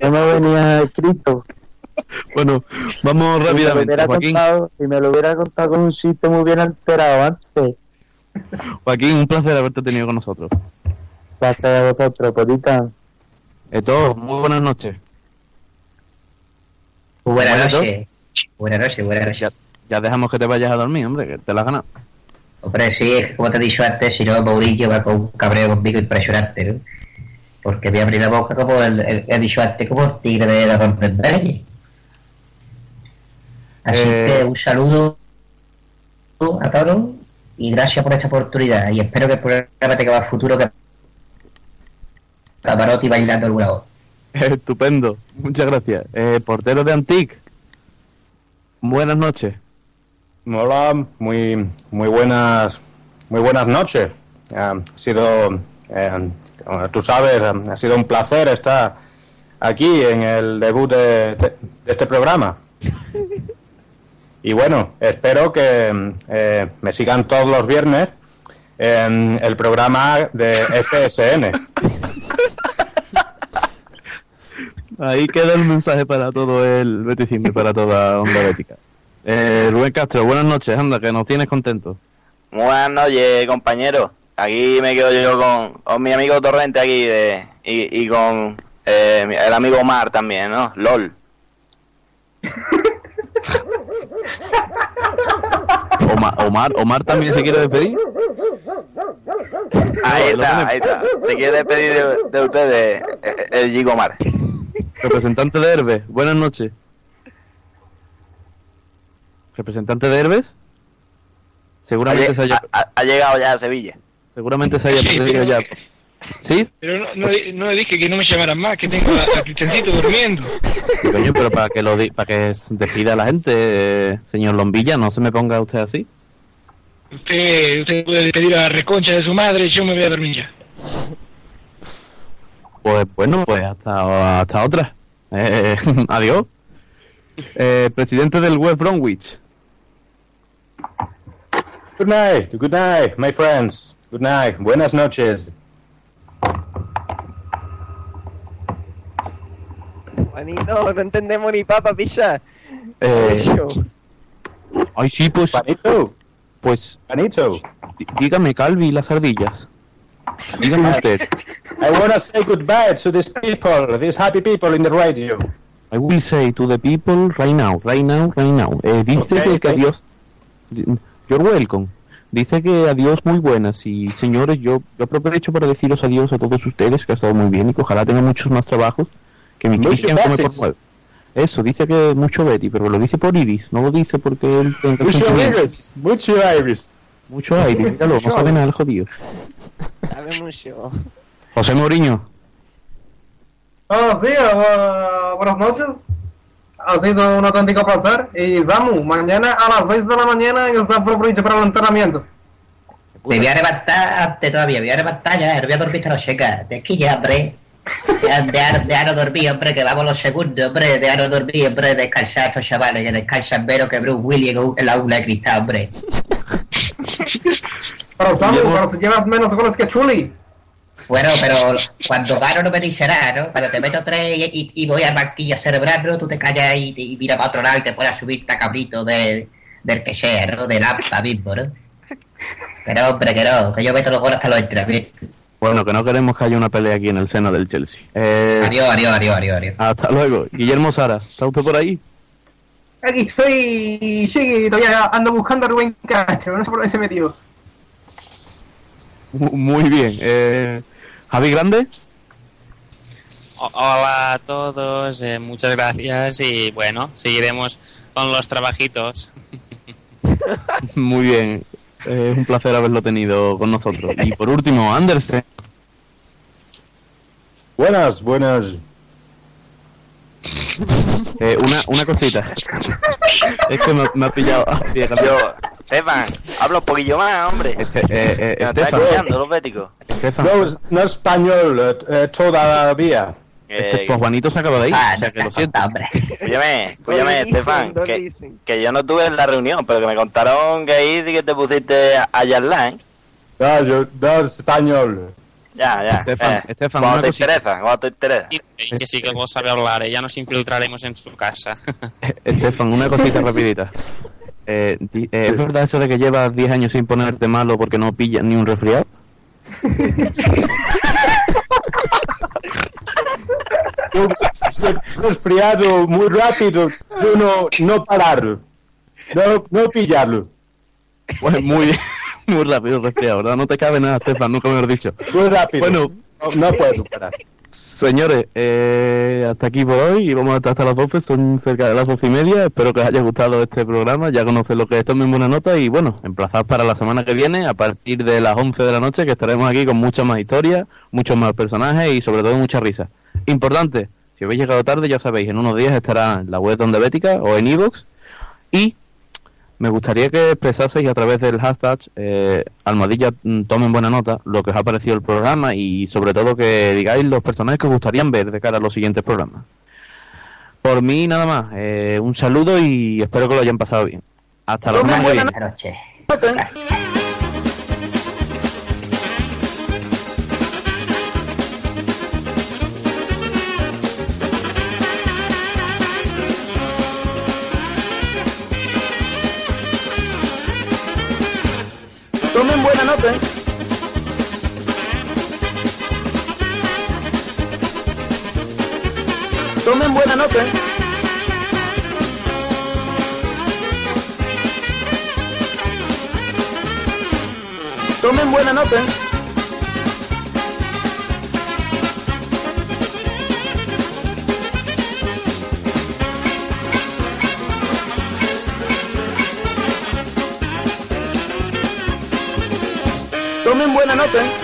No me venía escrito. Bueno, vamos Si me, rápidamente, hubiera Joaquín. contado, si me lo hubiera contado con un chiste, me hubiera enterado antes. Joaquín, un placer haberte tenido con nosotros. Gracias a vosotros, Podita. Esto, muy buenas noches. Buenas Buenas noches. Buenas noches, buenas noches. Ya, dejamos que te vayas a dormir, hombre, que te la has ganado. Hombre, sí, como te he dicho antes, si no, Mourinho va con un cabreo conmigo impresionante, ¿no? Porque voy a abrir la boca como el, el- he dicho antes, como el tigre de la Rondenberg. Así Eh. que un saludo a todos y gracias por esta oportunidad. Y espero que el programa tenga más futuro que Camarotti bailando alguna voz. Estupendo, muchas gracias. Eh, portero de Antic, buenas noches. Hola, muy, muy buenas, muy buenas noches. Ha sido, eh, tú sabes, ha sido un placer estar aquí en el debut de, de- este programa. Y bueno, espero que eh, me sigan todos los viernes en el programa de FSN. Ahí queda el mensaje para todo el beticismo para toda Onda Bética. Eh, Rubén Castro, buenas noches, anda, que nos tienes contentos. Muy buenas noches, compañero. Aquí me quedo yo con, con mi amigo Torrente aquí de, y, y con eh, el amigo Omar también, ¿no? LOL. Omar, Omar, Omar también se quiere despedir. Ahí está, ahí está. Se quiere despedir de, de ustedes el Gigo Omar. Representante de Herbes, buenas noches. Representante de Herbes, Ha, seguramente lle- se haya, ha- ha llegado ya a Sevilla. seguramente se haya Sí, pero- ya. ¿Sí? Pero no, no, no dije que no me llamaran más, que tengo a, a Cristiancito durmiendo. Sí, coño, pero para que lo di- para que s- despida a la gente, eh, señor Lombilla, no se me ponga usted así. Usted, usted puede despedir a la reconcha de su madre, yo me voy a dormir ya. Pues bueno, pues hasta, hasta otra. Eh, adiós. Eh, presidente del West Bromwich. Good night, good night, my friends. Good night, buenas noches. Juanito, no entendemos ni papa, picha. Eh, ay, sí, pues. Juanito, Pues, Juanito. dígame, Calvi las ardillas. Dígame usted. I want to say goodbye to these people, these happy people in the radio. I will say to the people right now, right now, right now. Eh, dice Ok, que, que ok. adiós. You're welcome. Dice que adiós muy buenas y señores, yo, yo aprovecho para deciros adiós a todos ustedes, que ha estado muy bien y que ojalá tengan muchos más trabajos que mi Mucho Cristian come por nueve. Eso, dice que mucho Betty, pero lo dice por Iris, no lo dice porque él tenga Mucho iris, mucho iris. Mucho aire, míralo, no sabe nada el jodido. Sabe mucho. José Mourinho, Ah, sí, ah, buenas noches. Ha sido un auténtico placer. Y Samu, mañana a las 6 de la mañana en Stanford Bridge para el entrenamiento. Me voy a levantar antes todavía, me voy a levantar ya, no voy a dormir esta noche, chica. De aquí ya, hombre. Ya, ya, ya no dormí, hombre, que vamos los segundos, hombre. Ya no dormí, hombre, descansar estos chavales, ya descansan menos que Bruce Willis en, la aula de cristal, hombre. Pero Samu, pero si llevas menos goles que Chuli. Bueno, pero cuando gano no me dice nada, ¿no? Cuando te meto tres y, y- y voy al banquillo a celebrarlo, tú te callas y, y mira para otro lado y te puedes subir a cabrito de, del que sea, ¿no? Del APA mismo, ¿no? No, hombre, que no, que yo meto los goles hasta los entrenamientos. bueno, que no queremos que haya una pelea aquí en el seno del Chelsea. Eh, Adiós, adiós, adiós, adiós, adiós. hasta luego. Guillermo Sara, ¿está usted por ahí? Aquí estoy, sí, todavía ando buscando a Rubén Castro, no sé por dónde se metió. Mu- Muy bien. Eh, Javi Grande. Hola a todos, eh, muchas gracias y bueno, seguiremos con los trabajitos. Muy bien. Eh, Es un placer haberlo tenido con nosotros. Y por último, Andersen. Buenas, buenas. Eh, una, una cosita. es que me, me ha pillado. Yo, Estefan, habla un poquillo más, hombre. Este, eh, eh, está los béticos. Estefan, No, es- no español eh, eh, todavía. este, Eh, pues Juanito se acaba de ir. Ah, o sea que lo siento. hombre. Escúchame, escúchame, Estefan, que, que yo no estuve en la reunión, pero que me contaron que ahí sí que te pusiste a ¿eh? No, yo, no español. Ya, ya. Estefan, eh, Estefan, cuando te cosita. interesa, cuando te interesa. Y que sí que lo sabe hablar, eh, ya nos infiltraremos en su casa. Estefan, una cosita rapidita. eh, di- eh, ¿es verdad eso de que llevas 10 años sin ponerte malo porque no pillas ni un resfriado? Resfriado muy rápido, yo no, no pararlo, no, no pillarlo. Pues muy, muy rápido resfriado, ¿verdad? No te cabe nada, Estefan, nunca me lo has dicho. Muy rápido. Bueno, no, no puedo parar. Señores, eh, hasta aquí por hoy y vamos a estar hasta las 12, son cerca de las 12 y media. Espero que os haya gustado este programa, ya conocéis lo que es, tomen buena nota y bueno, emplazados para la semana que viene a partir de las 11 de la noche que estaremos aquí con muchas más historias, muchos más personajes y sobre todo mucha risa. Importante, si habéis llegado tarde ya sabéis, en unos días estará en la web donde Bética o en iVoox y me gustaría que expresaseis a través del hashtag eh, almohadilla mm, tomen buena nota lo que os ha parecido el programa y sobre todo que digáis los personajes que os gustarían ver de cara a los siguientes programas. Por mí nada más, eh, un saludo y espero que lo hayan pasado bien. Hasta la semana que viene. Tomen buena nota, ¿eh? Tomen buena nota. Tomen buena nota,